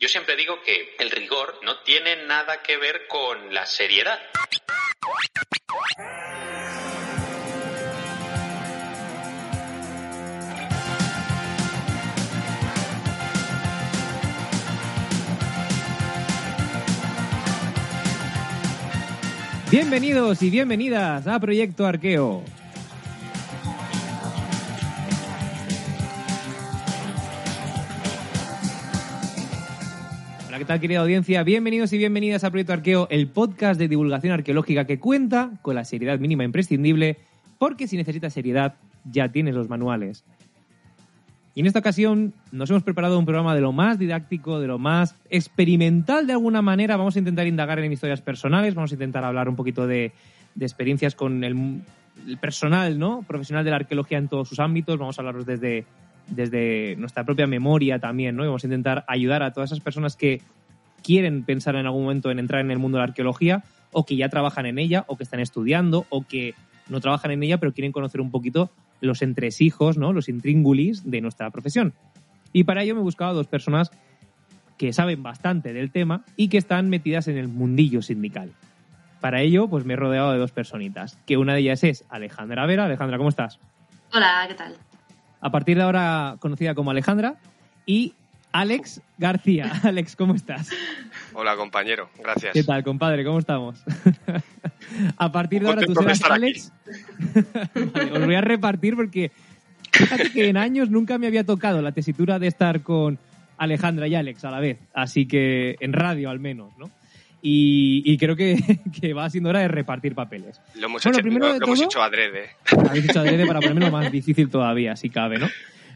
Yo siempre digo que el rigor no tiene nada que ver con la seriedad. Bienvenidos y bienvenidas a Proyecto Arqueo. Tal querida audiencia? Bienvenidos y bienvenidas a Proyecto Arqueo, el podcast de divulgación arqueológica que cuenta con la seriedad mínima imprescindible, porque si necesitas seriedad, ya tienes los manuales. Y en esta ocasión nos hemos preparado un programa de lo más didáctico, de lo más experimental de alguna manera. Vamos a intentar indagar en historias personales, vamos a intentar hablar un poquito de, experiencias con el, el, personal, ¿no? Profesional de la arqueología en todos sus ámbitos. Vamos a hablaros desde, desde nuestra propia memoria también, ¿no? Y vamos a intentar ayudar a todas esas personas que quieren pensar en algún momento en entrar en el mundo de la arqueología o que ya trabajan en ella o que están estudiando o que no trabajan en ella pero quieren conocer un poquito los entresijos, ¿no? los intríngulis de nuestra profesión. Y para ello me he buscado a dos personas que saben bastante del tema y que están metidas en el mundillo sindical. Para ello, pues me he rodeado de dos personitas, que una de ellas es Alejandra Vera. Alejandra, ¿cómo estás? Hola, ¿qué tal? A partir de ahora conocida como Alejandra. Y Alex García. Alex, ¿cómo estás? Hola, compañero. Gracias. ¿Qué tal, compadre? ¿Cómo estamos? a partir de ahora tú serás Alex. vale, os voy a repartir porque fíjate que en años nunca me había tocado la tesitura de estar con Alejandra y Alex a la vez. Así que en radio al menos, ¿no? Y, y creo que, que, va siendo hora de repartir papeles. Lo hemos, bueno, hecho, primero lo, de lo todo, hemos hecho adrede. Habéis hecho adrede para ponerme lo más difícil todavía, si cabe, ¿no?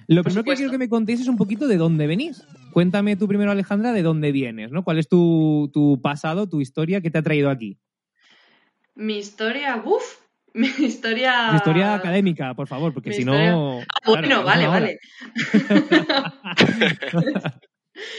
Lo primero que quiero que me contéis es un poquito de dónde venís. Cuéntame tú primero, Alejandra, de dónde vienes, ¿no? ¿Cuál es tu, tu pasado, tu historia que te ha traído aquí? Mi historia, uff, mi historia. Mi historia académica, por favor, porque si historia... no. Ah, bueno, claro, vale, vale.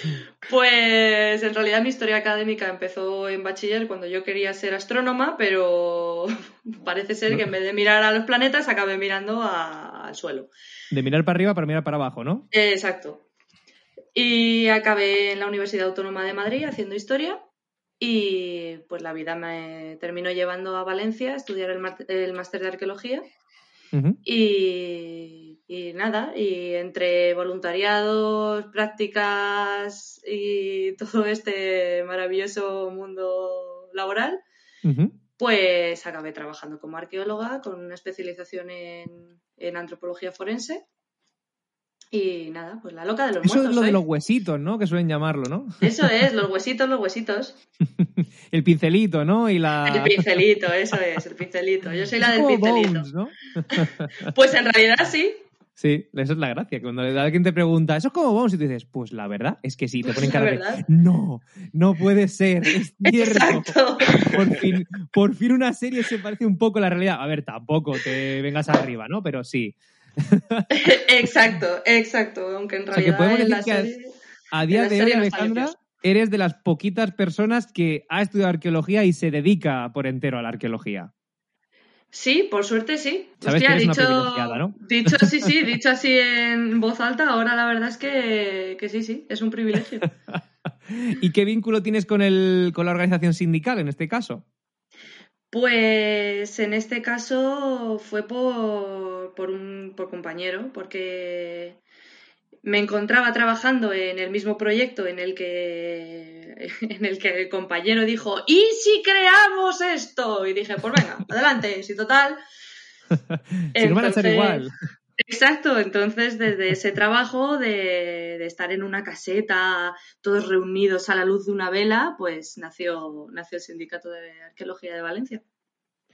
pues en realidad mi historia académica empezó en bachiller cuando yo quería ser astrónoma, pero parece ser que en vez de mirar a los planetas acabé mirando a... al suelo. De mirar para arriba para mirar para abajo, ¿no? Exacto. Y acabé en la Universidad Autónoma de Madrid haciendo historia y pues la vida me terminó llevando a Valencia a estudiar el máster de arqueología. Uh -huh. y, y, nada, y entre voluntariados, prácticas y todo este maravilloso mundo laboral, uh -huh. pues acabé trabajando como arqueóloga con una especialización en, en antropología forense. Y nada, pues la loca de los Eso muertos. es lo soy. de los huesitos, ¿no? Que suelen llamarlo, ¿no? Eso es, los huesitos, los huesitos. el pincelito, ¿no? Y la... El pincelito, eso es, el pincelito. Yo soy la del pincelito. Bones, ¿no? pues en realidad sí. Sí, esa es la gracia. Cuando alguien te pregunta, ¿eso es como Bones? Y tú dices, pues la verdad es que sí. Te ponen cara de, no, no puede ser, es cierto. Exacto. Por fin, por fin una serie se parece un poco a la realidad. A ver, tampoco te vengas arriba, ¿no? Pero sí. exacto, exacto. Aunque en O sea, que realidad en que a-. A día de hoy, Alejandra, eres de las poquitas personas que ha estudiado arqueología y se dedica por entero a la arqueología. Sí, por suerte sí. Sabes Hostia, dicho, ¿no? dicho sí, sí, dicho así en voz alta, ahora la verdad es que, que sí, sí, es un privilegio. ¿Y qué vínculo tienes con, el, con la organización sindical en este caso? Pues en este caso fue por, por un por compañero, porque me encontraba trabajando en el mismo proyecto en el que en el que el compañero dijo ¿y si creamos esto? y dije pues venga adelante si total si no van a ser Entonces, igual. Exacto, entonces desde ese trabajo de, de estar en una caseta, todos reunidos a la luz de una vela, pues nació, nació el Sindicato de Arqueología de Valencia.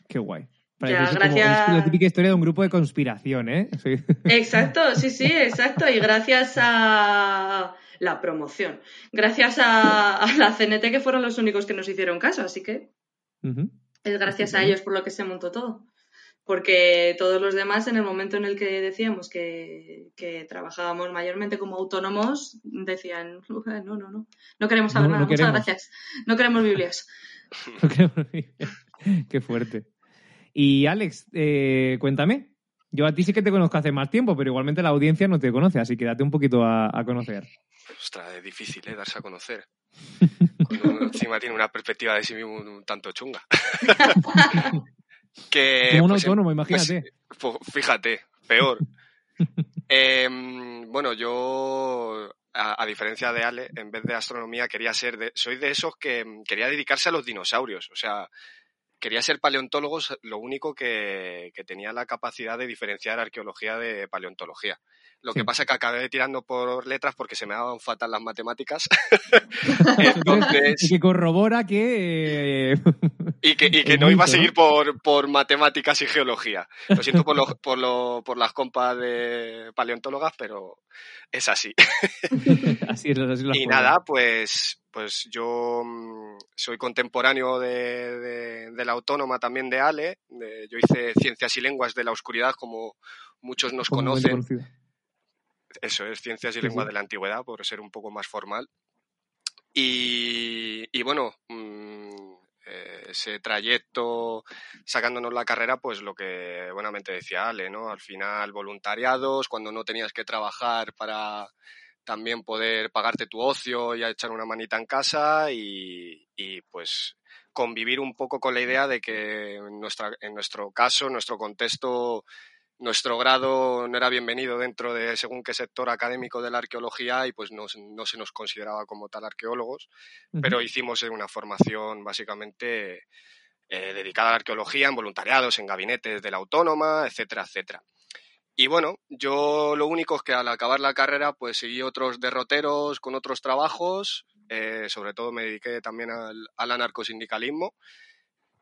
Qué guay. Ya, como- es la típica historia de un grupo de conspiración, ¿eh? Sí. Exacto, sí, sí, exacto. Y gracias a la promoción, gracias a, a la CNT que fueron los únicos que nos hicieron caso, así que es gracias a ellos por lo que se montó todo. Porque todos los demás, en el momento en el que decíamos que, que trabajábamos mayormente como autónomos, decían, no, no, no, no queremos saber No, nada, no muchas queremos". gracias. No queremos Biblias. Qué fuerte. Y Alex, eh, cuéntame. Yo a ti sí que te conozco hace más tiempo, pero igualmente la audiencia no te conoce, así que date un poquito a, conocer. Ostras, es difícil, ¿eh? Darse a conocer. Cuando encima tiene una perspectiva de sí mismo un, tanto chunga. que, Como un pues, autónomo, pues, imagínate. Pues, fíjate, peor. Em, bueno, yo, a, diferencia de Ale, en vez de astronomía, quería ser de, soy de esos que quería dedicarse a los dinosaurios. O sea, quería ser paleontólogo, lo único que, tenía la capacidad de diferenciar arqueología de paleontología. Lo que pasa es que acabé tirando por letras porque se me daban fatal las matemáticas. Entonces... Y que corrobora que... Eh, y que, no iba a seguir por, por, matemáticas y geología. Lo siento por, lo, por, por las compas de paleontólogas, pero es así. así es, así Y nada, pues, pues yo mm, soy contemporáneo de, la autónoma también de Ale. yo hice Ciencias y Lenguas de la Oscuridad, como muchos nos conocen. Eso es Ciencias y Lenguas de la Antigüedad, por ser un poco más formal. Y, bueno, mm, eh, ese trayecto sacándonos la carrera, pues lo que buenamente decía Ale, ¿no? Al final, voluntariados, cuando no tenías que trabajar para también poder pagarte tu ocio y echar una manita en casa y, y pues convivir un poco con la idea de que en, nuestra, en nuestro caso, en nuestro contexto, nuestro grado no era bienvenido dentro de según qué sector académico de la arqueología y pues no, se nos consideraba como tal arqueólogos, pero hicimos una formación básicamente eh, dedicada a la arqueología en voluntariados, en gabinetes de la autónoma, etcétera, etcétera. Y bueno, yo lo único es que al acabar la carrera pues seguí otros derroteros con otros trabajos, eh, sobre todo me dediqué también al, al anarcosindicalismo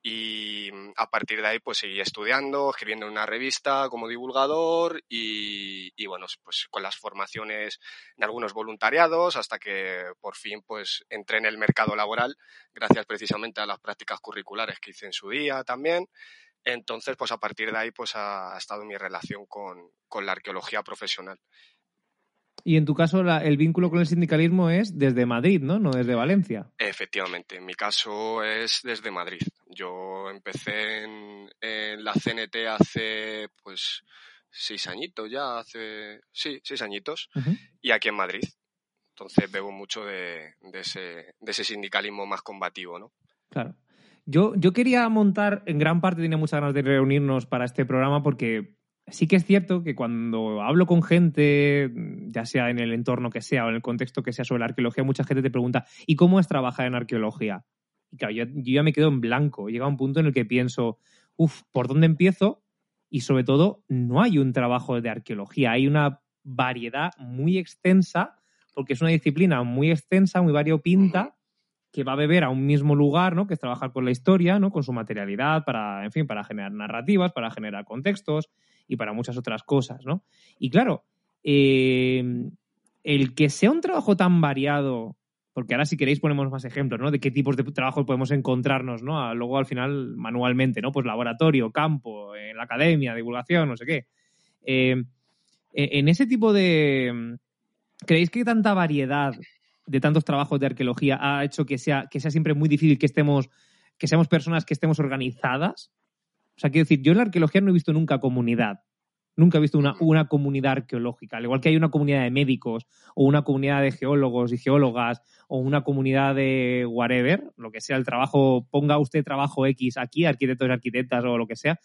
y mm, a partir de ahí pues seguí estudiando, escribiendo en una revista como divulgador y, bueno, pues con las formaciones en algunos voluntariados hasta que por fin pues entré en el mercado laboral gracias precisamente a las prácticas curriculares que hice en su día también. Entonces pues a partir de ahí pues ha, estado mi relación con, con la arqueología profesional. Y en tu caso, el vínculo con el sindicalismo es desde Madrid, ¿no? No desde Valencia. Efectivamente, en mi caso es desde Madrid. Yo empecé en, la CNT hace, pues, seis añitos ya, hace, sí, seis añitos, y aquí en Madrid. Entonces bebo mucho de, ese, de ese sindicalismo más combativo, ¿no? Claro. Yo, yo quería montar, en gran parte tenía muchas ganas de reunirnos para este programa porque sí que es cierto que cuando hablo con gente, ya sea en el entorno que sea o en el contexto que sea sobre la arqueología, mucha gente te pregunta, ¿y cómo es trabajar en arqueología? Y claro, yo, ya me quedo en blanco. Llega un punto en el que pienso, uff, ¿por dónde empiezo? Y sobre todo, no hay un trabajo de arqueología, hay una variedad muy extensa, porque es una disciplina muy extensa, muy variopinta, que va a beber a un mismo lugar, ¿no? Que es trabajar con la historia, ¿no? Con su materialidad, para, en fin, para generar narrativas, para generar contextos, y para muchas otras cosas, ¿no? Y claro, eh, el que sea un trabajo tan variado, porque ahora si queréis ponemos más ejemplos, ¿no? De qué tipos de trabajo podemos encontrarnos, ¿no? luego al final manualmente, ¿no? Pues laboratorio, campo, en la academia, divulgación, no sé qué. Eh, e, en ese tipo de... ¿Creéis que tanta variedad de tantos trabajos de arqueología ha hecho que sea, que sea siempre muy difícil que estemos, que seamos personas que estemos organizadas? O sea, quiero decir, yo en la arqueología no he visto nunca comunidad. Nunca he visto una, una comunidad arqueológica. Al igual que hay una comunidad de médicos, o una comunidad de geólogos y geólogas, o una comunidad de whatever, lo que sea el trabajo, ponga usted trabajo X aquí, arquitectos y arquitectas o lo que sea.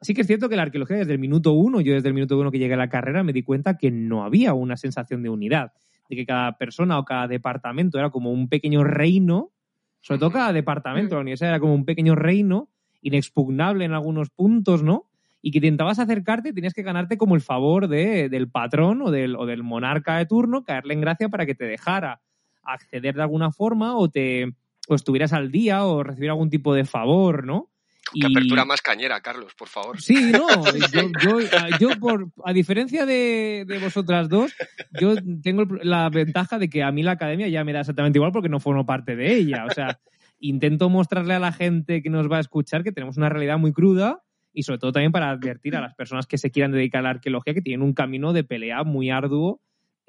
Sí que es cierto que la arqueología desde el minuto uno, yo desde el minuto uno que llegué a la carrera me di cuenta que no había una sensación de unidad, de que cada persona o cada departamento era como un pequeño reino, sobre todo cada departamento, la universidad era como un pequeño reino inexpugnable en algunos puntos, ¿no? Y que intentabas acercarte tenías que ganarte como el favor de, del patrón o del, o del monarca de turno, caerle en gracia para que te dejara acceder de alguna forma o te o estuvieras al día o recibir algún tipo de favor, ¿no? Qué apertura más cañera, Carlos, por favor. Sí, no, yo, por, a diferencia de, de, vosotras dos, yo tengo la ventaja de que a mí la academia ya me da exactamente igual porque no formo parte de ella. O sea, intento mostrarle a la gente que nos va a escuchar que tenemos una realidad muy cruda y sobre todo también para advertir a las personas que se quieran dedicar a la arqueología que tienen un camino de pelea muy arduo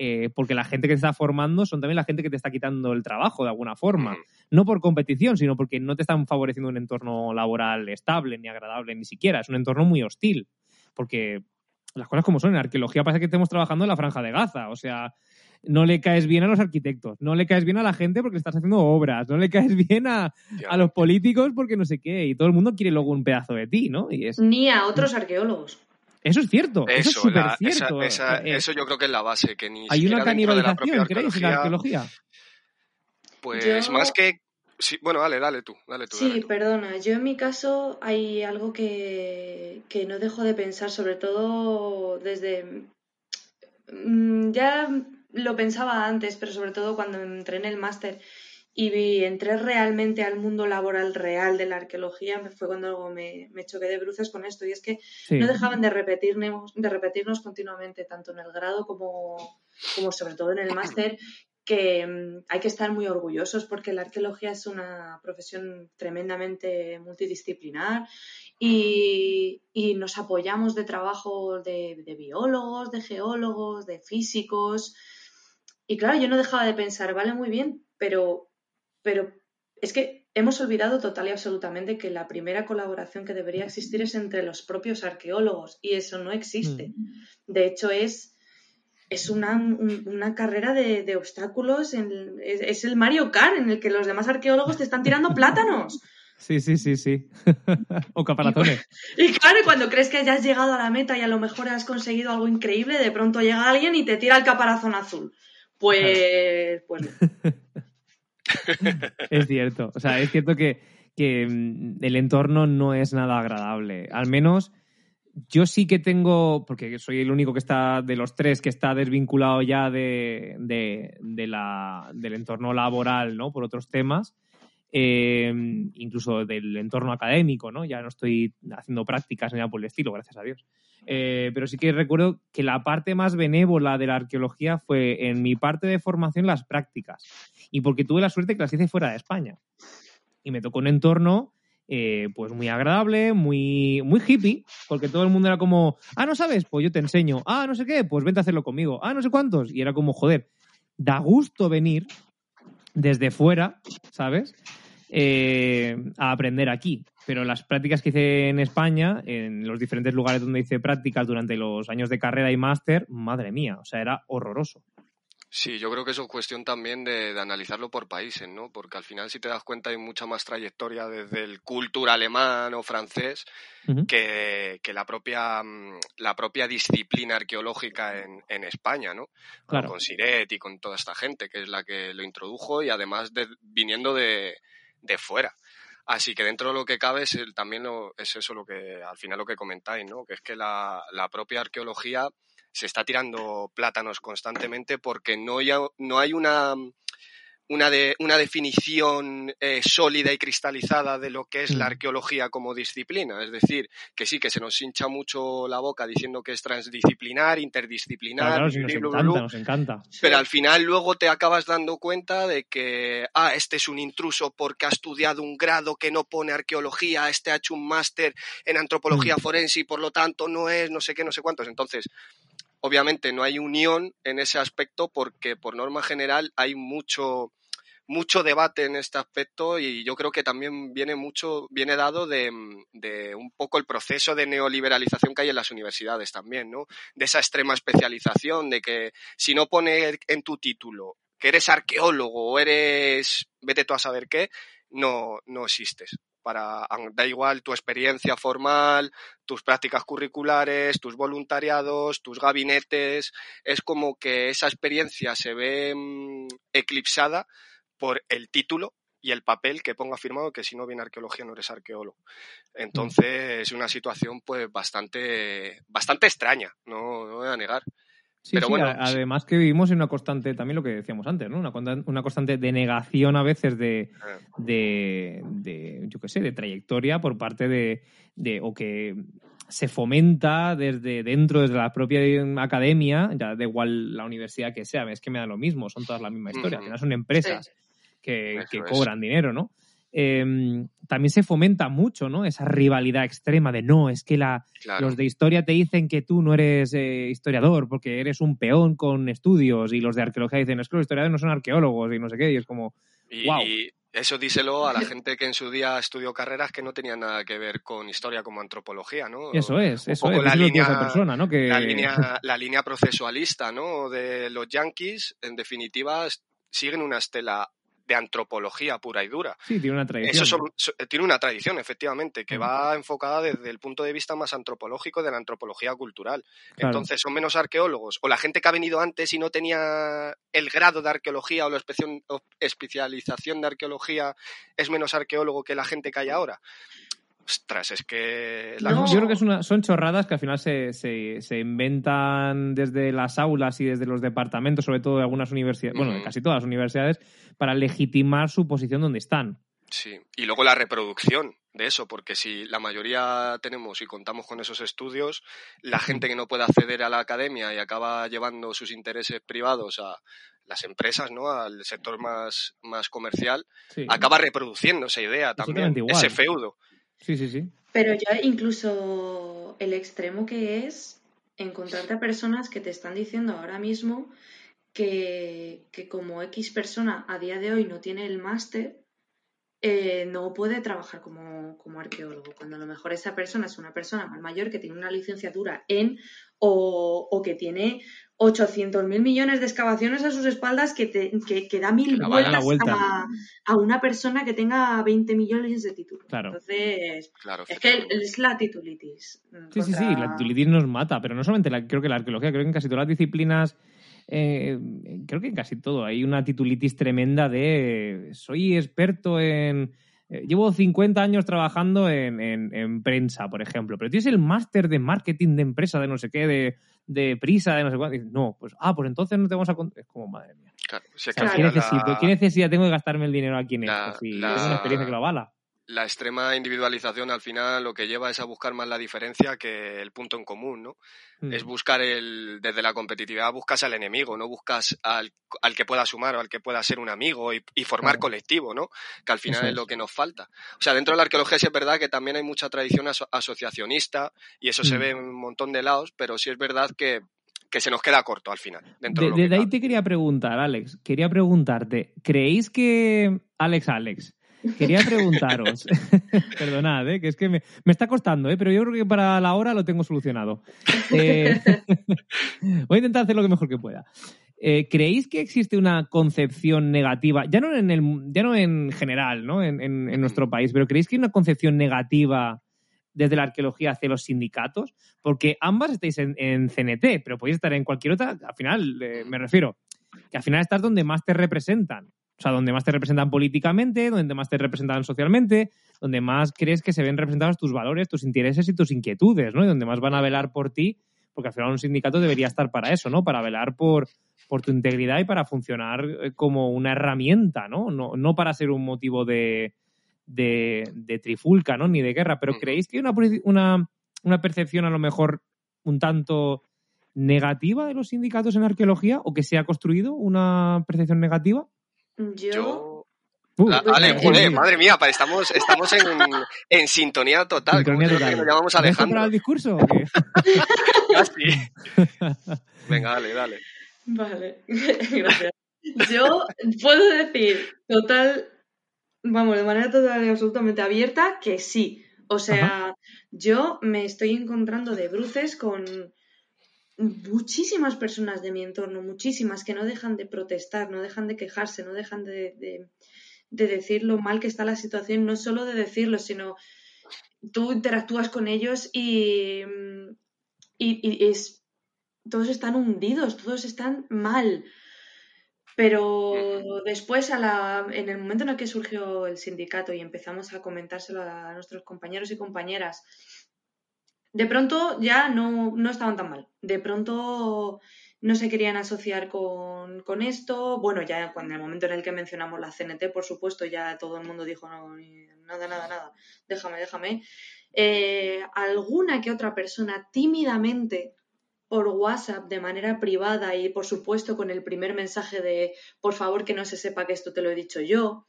eh, porque la gente que te está formando son también la gente que te está quitando el trabajo de alguna forma. No por competición, sino porque no te están favoreciendo un entorno laboral estable ni agradable ni siquiera. Es un entorno muy hostil. Porque las cosas como son. En arqueología parece que estemos trabajando en la franja de Gaza. O sea, no le caes bien a los arquitectos, no le caes bien a la gente porque estás haciendo obras, no le caes bien a, a los políticos porque no sé qué. Y todo el mundo quiere luego un pedazo de ti, ¿no? Y es... Ni a otros arqueólogos. Eso es cierto, eso, es súper la- esa- cierto. esa- Eh, eso yo creo que es la base, que ni Hay una de canibalización, propia ¿creéis, en la arqueología? Pues Yo- más que... sí, bueno, dale, dale tú, dale tú. Sí, dale tú. perdona. Yo en mi caso hay algo que, que no dejo de pensar, sobre todo desde... mm, Ya lo pensaba antes, pero sobre todo cuando entré en el máster y entré realmente al mundo laboral real de la arqueología, me- fue cuando me, me choqué de bruces con esto. Y es que Sí. no dejaban de repetirnos, de repetirnos continuamente, tanto en el grado como, como sobre todo en el máster, que mm, hay que estar muy orgullosos porque la arqueología es una profesión tremendamente multidisciplinar y, y nos apoyamos de trabajo de, de biólogos, de geólogos, de físicos. Y claro, yo no dejaba de pensar, vale, muy bien, pero, pero es que hemos olvidado total y absolutamente que la primera colaboración que debería existir es entre los propios arqueólogos y eso no existe. De hecho, es, es una, un- una carrera de, de obstáculos, en- es, es el Mario Kart en el que los demás arqueólogos te están tirando plátanos. Sí, sí, sí, sí. o caparazones. Y claro, y cuando crees que ya has llegado a la meta y a lo mejor has conseguido algo increíble, de pronto llega alguien y te tira el caparazón azul. Pues, pues no. Es cierto. O sea, es cierto que, que, mm, el entorno no es nada agradable. Al menos yo sí que tengo, porque soy el único que está de los tres que está desvinculado ya de, de- de la, del entorno laboral, ¿no? Por otros temas. Eh, incluso del entorno académico, ¿no? Ya no estoy haciendo prácticas ni nada por el estilo, gracias a Dios. Eh, pero sí que recuerdo que la parte más benévola de la arqueología fue en mi parte de formación las prácticas. Y porque tuve la suerte que las hice fuera de España. Y me tocó un entorno eh, pues muy agradable, muy, muy hippie, porque todo el mundo era como, ah, no sabes, pues yo te enseño, ah, no sé qué, pues vente a hacerlo conmigo, ah, no sé cuántos. Y era como, joder, da gusto venir desde fuera, ¿sabes? Eh, a aprender aquí. Pero las prácticas que hice en España, en los diferentes lugares donde hice prácticas durante los años de carrera y máster, madre mía, o sea, era horroroso. Sí, yo creo que eso es cuestión también de, de analizarlo por países, ¿no? Porque al final, si te das cuenta, hay mucha más trayectoria desde el cultura alemán o francés que, que la propia mm, la propia disciplina arqueológica en, en España, ¿no? Claro. Con Siret y con toda esta gente, que es la que lo introdujo y además de, viniendo de, de fuera. Así que dentro de lo que cabe es el- también lo- es eso lo que al final lo que comentáis, ¿no? Que es que la, la propia arqueología se está tirando plátanos constantemente porque no, ya, no hay una, una, de, una definición eh, sólida y cristalizada de lo que es la Mm. arqueología como disciplina. Es decir, que sí, que se nos hincha mucho la boca diciendo que es transdisciplinar, interdisciplinar, Claro, claro, sí, nos blu, blu, blu, encanta, blu, nos encanta. pero al final luego te acabas dando cuenta de que, ah, este es un intruso porque ha estudiado un grado que no pone arqueología, este ha hecho un máster en antropología Mm. forense y por lo tanto no es no sé qué, no sé cuántos. Entonces, obviamente no hay unión en ese aspecto porque por norma general hay mucho mucho debate en este aspecto y yo creo que también viene mucho viene dado de, de un poco el proceso de neoliberalización que hay en las universidades también, ¿no? De esa extrema especialización de que si no pone en tu título que eres arqueólogo o eres vete tú a saber qué, no no existes. Para da igual tu experiencia formal, tus prácticas curriculares, tus voluntariados, tus gabinetes, es como que esa experiencia se ve mm, eclipsada por el título y el papel que ponga firmado que si no viene arqueología no eres arqueólogo. Entonces es una situación pues bastante bastante extraña, no, no voy a negar. Sí, Pero sí, bueno, a- sí. además que vivimos en una constante, también lo que decíamos antes, ¿no? Una, una constante de negación a veces de, Ah. de, de, yo qué sé, de trayectoria por parte de, de, o que se fomenta desde dentro, desde la propia academia, ya da igual la universidad que sea, es que me da lo mismo, son todas la misma historia, al final son empresas que, es. cobran dinero, ¿no? Eh, también se fomenta mucho, ¿no? Esa rivalidad extrema de no, es que la, Claro. los de historia te dicen que tú no eres eh, historiador porque eres un peón con estudios y los de arqueología dicen es que los historiadores no son arqueólogos y no sé qué y es como Y, y- Eso díselo a la gente que en su día estudió carreras que no tenían nada que ver con historia como antropología, ¿no? Eso es, eso es. la línea- esa persona, ¿no? Que... La línea, la línea procesualista, ¿no? De los yankees, en definitiva, siguen una estela de antropología pura y dura. Sí, tiene una tradición. Eso son- so- tiene una tradición, efectivamente, que Mm. va enfocada desde el punto de vista más antropológico de la antropología cultural. Claro. Entonces, son menos arqueólogos. O la gente que ha venido antes y no tenía el grado de arqueología o la especialización de arqueología es menos arqueólogo que la gente que hay ahora. Ostras, es que... la No. cosa- Yo creo que es una, son chorradas que al final se, se, se inventan desde las aulas y desde los departamentos, sobre todo de algunas universidades, bueno, de casi todas las universidades, para legitimar su posición donde están. Sí, y luego la reproducción de eso, porque si la mayoría tenemos y contamos con esos estudios, la gente que no puede acceder a la academia y acaba llevando sus intereses privados a las empresas, ¿no? Al sector más, más comercial, Sí, acaba reproduciendo esa idea también, ese feudo. Sí, sí. sí. Pero ya incluso el extremo que es encontrarte a personas que te están diciendo ahora mismo que, que como X persona a día de hoy no tiene el máster, eh, no puede trabajar como, como arqueólogo, cuando a lo mejor esa persona es una persona más mayor que tiene una licenciatura en o, o que tiene 800 mil millones de excavaciones a sus espaldas que, te- que, que da mil Que vueltas vuelta. a, a una persona que tenga 20 millones de títulos. Claro. Entonces, Claro, es que es la titulitis. mm, Sí, sí, sí, la titulitis nos mata, pero no solamente la, creo que la arqueología, creo que en casi todas las disciplinas, eh, creo que en casi todo hay una titulitis tremenda de soy experto en... eh, llevo 50 años trabajando en, en- en prensa, por ejemplo, pero tienes el máster de marketing de empresa, de no sé qué, de, de prisa, de no sé cuánto. No, pues, ah, pues entonces no te vamos a... con-". Es como, madre mía. Claro, si es O que sea, al ¿qué, necesito, ¿Qué necesidad tengo de gastarme el dinero aquí en La- esto? Si la- tengo una experiencia que lo avala. La extrema individualización al final lo que lleva es a buscar más la diferencia que el punto en común, ¿no? Mm. es buscar el, desde la competitividad buscas al enemigo, no buscas al, al que pueda sumar o al que pueda ser un amigo y, y formar Claro. colectivo, ¿no? Que al final es es. lo que nos falta. O sea, dentro de la arqueología sí es verdad que también hay mucha tradición aso- asociacionista y eso se Mm. ve en un montón de lados, pero sí es verdad que, que se nos queda corto al final. Dentro De- de, lo que desde ahí te quería preguntar, Alex. Quería preguntarte, ¿creéis que. Alex, Alex. Quería preguntaros. Perdonad, ¿eh? que es que me, me está costando, ¿eh? pero yo creo que para la hora lo tengo solucionado. Eh, voy a intentar hacer lo que mejor que pueda. Eh, ¿Creéis que existe una concepción negativa, ya no en, el, ya no en general, ¿no? En, en- en nuestro país, pero ¿creéis que hay una concepción negativa desde la arqueología hacia los sindicatos? Porque ambas estáis en, en CNT, pero podéis estar en cualquier otra. Al final, eh, me refiero, que al final estás donde más te representan. O sea, donde más te representan políticamente, donde más te representan socialmente, donde más crees que se ven representados tus valores, tus intereses y tus inquietudes, ¿no? Y donde más van a velar por ti, porque al final un sindicato debería estar para eso, ¿no? Para velar por, por tu integridad y para funcionar eh, como una herramienta, ¿no? No, no para ser un motivo de, de, de trifulca, ¿no? Ni de guerra. Pero Ujú. ¿creéis que hay una, una, una percepción a lo mejor un tanto negativa de los sindicatos en arqueología o que se ha construido una percepción negativa? Yo, Yo... Uh, La- Ale, madre mía, pa- estamos, estamos en, en sintonía total. ¿Cómo sincronía creo que total. nos llamamos ¿Habéis preparado Alejandro? el discurso? o qué? Casi. Venga, dale, dale. Vale, gracias. Yo puedo decir total, vamos, de manera total y absolutamente abierta que sí. O sea, yo me estoy encontrando de bruces con muchísimas personas de mi entorno, muchísimas que no dejan de protestar, no dejan de quejarse, no dejan de, de- de decir lo mal que está la situación, no solo de decirlo, sino tú interactúas con ellos y, y, y es, todos están hundidos, todos están mal. Pero después, a la, en el momento en el que surgió el sindicato y empezamos a comentárselo a nuestros compañeros y compañeras, de pronto ya no, no estaban tan mal. De pronto no se querían asociar con, con esto. Bueno, ya cuando en el momento en el que mencionamos la CNT, por supuesto, ya todo el mundo dijo, no, nada, nada, nada, déjame, déjame. Eh, alguna que otra persona tímidamente por WhatsApp de manera privada y por supuesto con el primer mensaje de por favor que no se sepa que esto te lo he dicho yo,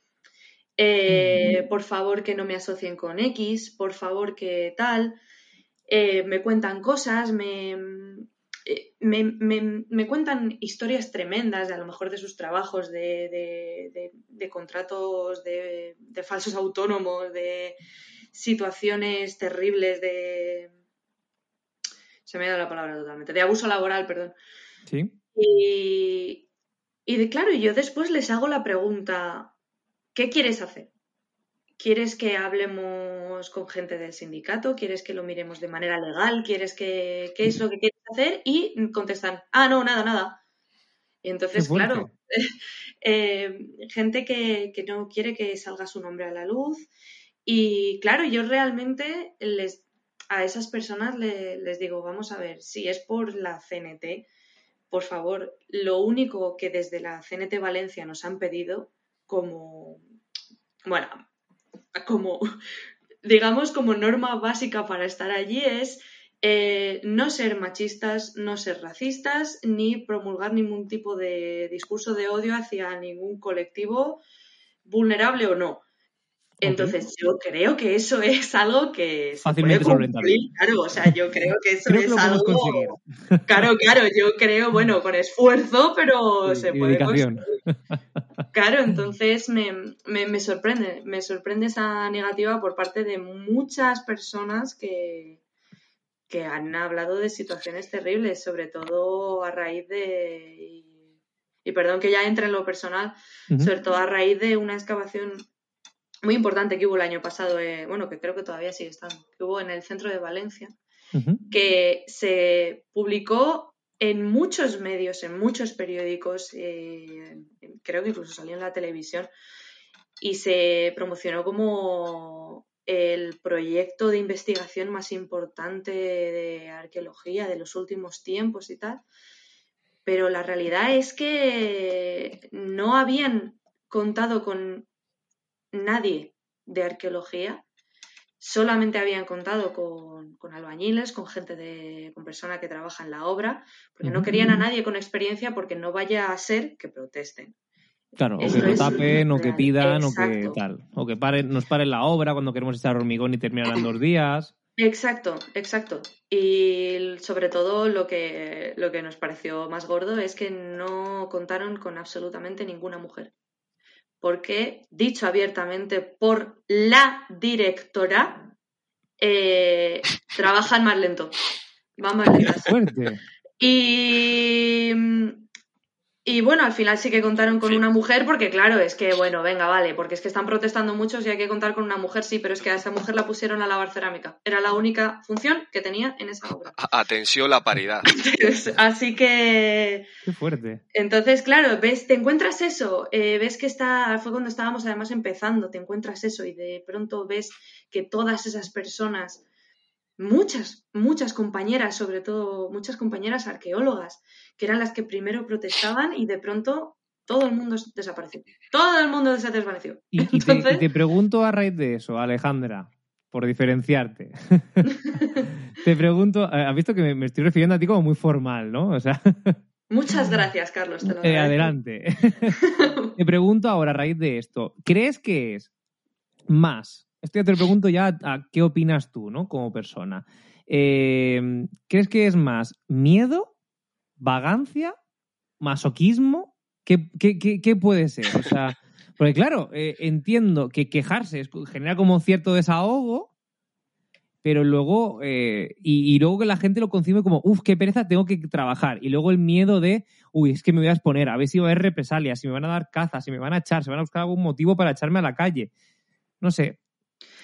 eh, por favor que no me asocien con X, por favor que tal, eh, me cuentan cosas, me, eh, me, cuentan historias tremendas, de, a lo mejor de sus trabajos, de, contratos de, falsos autónomos, de situaciones terribles, de... Se me ha dado la palabra totalmente, de abuso laboral, perdón. Sí. Y, y de claro, yo después les hago la pregunta, ¿qué quieres hacer? ¿Quieres que hablemos con gente del sindicato? ¿Quieres que lo miremos de manera legal? ¿Quieres que qué es lo que quieres hacer? Y contestan, ah, no, nada, nada. Y entonces, claro, eh, gente que, no quiere que salga su nombre a la luz. Y claro, yo realmente les, a esas personas les digo, vamos a ver, si es por la CNT, por favor, lo único que desde la CNT Valencia nos han pedido como, bueno, como, digamos, como norma básica para estar allí es eh, no ser machistas, no ser racistas, ni promulgar ningún tipo de discurso de odio hacia ningún colectivo, vulnerable o no. Entonces, yo creo que eso es algo que fácilmente solventable. Claro, o sea, yo creo que eso es algo. Claro, claro, yo creo, bueno, con esfuerzo, pero se puede conseguir. Claro, entonces me, me, sorprende, me sorprende esa negativa por parte de muchas personas que, que han hablado de situaciones terribles, sobre todo a raíz de. Y, perdón que ya entre en lo personal, sobre todo a raíz de una excavación muy importante que hubo el año pasado, eh, bueno, que creo que todavía sigue estando, que hubo en el centro de Valencia, que se publicó en muchos medios, en muchos periódicos, eh, creo que incluso salió en la televisión, y se promocionó como el proyecto de investigación más importante de arqueología de los últimos tiempos y tal. Pero la realidad es que no habían contado con nadie de arqueología, solamente habían contado con, albañiles, con gente de, con personas que trabajan en la obra, porque no querían a nadie con experiencia porque no vaya a ser que protesten. Claro, o que lo tapen, o que pidan, o que tal. O que paren, nos paren la obra cuando queremos echar hormigón y terminar en dos días. Exacto, exacto. Y sobre todo lo que, lo que nos pareció más gordo es que no contaron con absolutamente ninguna mujer porque, dicho abiertamente por la directora, eh, trabajan más lento. Van más lentas. Y y bueno, al final sí que contaron con una mujer porque claro, es que bueno, venga, vale, porque es que están protestando muchos y hay que contar con una mujer, sí, pero es que a esa mujer la pusieron a lavar cerámica. Era la única función que tenía en esa obra. Atención la paridad. Así que... Qué fuerte. Entonces, claro, ves, te encuentras eso, eh, ves que está, fue cuando estábamos además empezando, te encuentras eso y de pronto ves que todas esas personas muchas, muchas compañeras, sobre todo muchas compañeras arqueólogas, que eran las que primero protestaban y de pronto todo el mundo desapareció. Todo el mundo se desvaneció. Y, te, pregunto a raíz de eso, Alejandra, por diferenciarte. te pregunto, eh, has visto que me, estoy refiriendo a ti como muy formal, ¿no? O sea. Muchas gracias, Carlos. Eh, adelante. te pregunto ahora a raíz de esto, ¿crees que es más esto ya te lo pregunto ya a qué opinas tú, ¿no? Como persona. Eh, ¿Crees que es más miedo, vagancia, masoquismo? ¿Qué, qué, puede ser? O sea, porque claro, eh, entiendo que quejarse genera como cierto desahogo, pero luego, eh, y, luego que la gente lo concibe como, uff, qué pereza, tengo que trabajar. Y luego el miedo de, uy, es que me voy a exponer, a ver si va a haber represalias, si me van a dar caza, si me van a echar, si van a buscar algún motivo para echarme a la calle. No sé,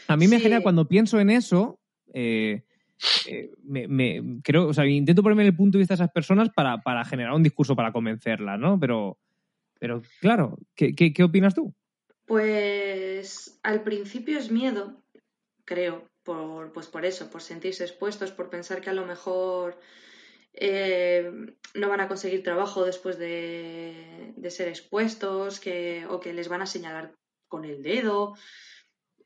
a mí me genera, cuando pienso en eso, eh, eh, me, creo, o sea, intento ponerme en el punto de vista de esas personas para, generar un discurso para convencerlas, ¿no? Pero, pero claro, ¿qué, qué, opinas tú? Pues al principio es miedo, creo, por, pues por eso, por sentirse expuestos, por pensar que a lo mejor eh, no van a conseguir trabajo después de, de ser expuestos, que, o que les van a señalar con el dedo.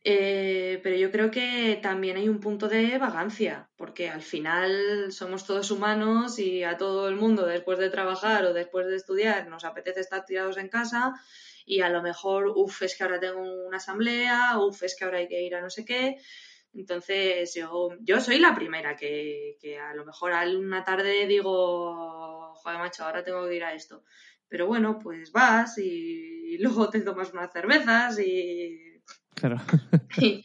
Eh, pero yo creo que también hay un punto de vagancia, porque al final somos todos humanos y a todo el mundo después de trabajar o después de estudiar nos apetece estar tirados en casa y a lo mejor, uff, es que ahora tengo una asamblea, uff, es que ahora hay que ir a no sé qué. Entonces, yo, yo soy la primera que, que a lo mejor a una tarde digo, joder, macho, ahora tengo que ir a esto. Pero bueno, pues vas y, luego te tomas unas cervezas y... Claro. y-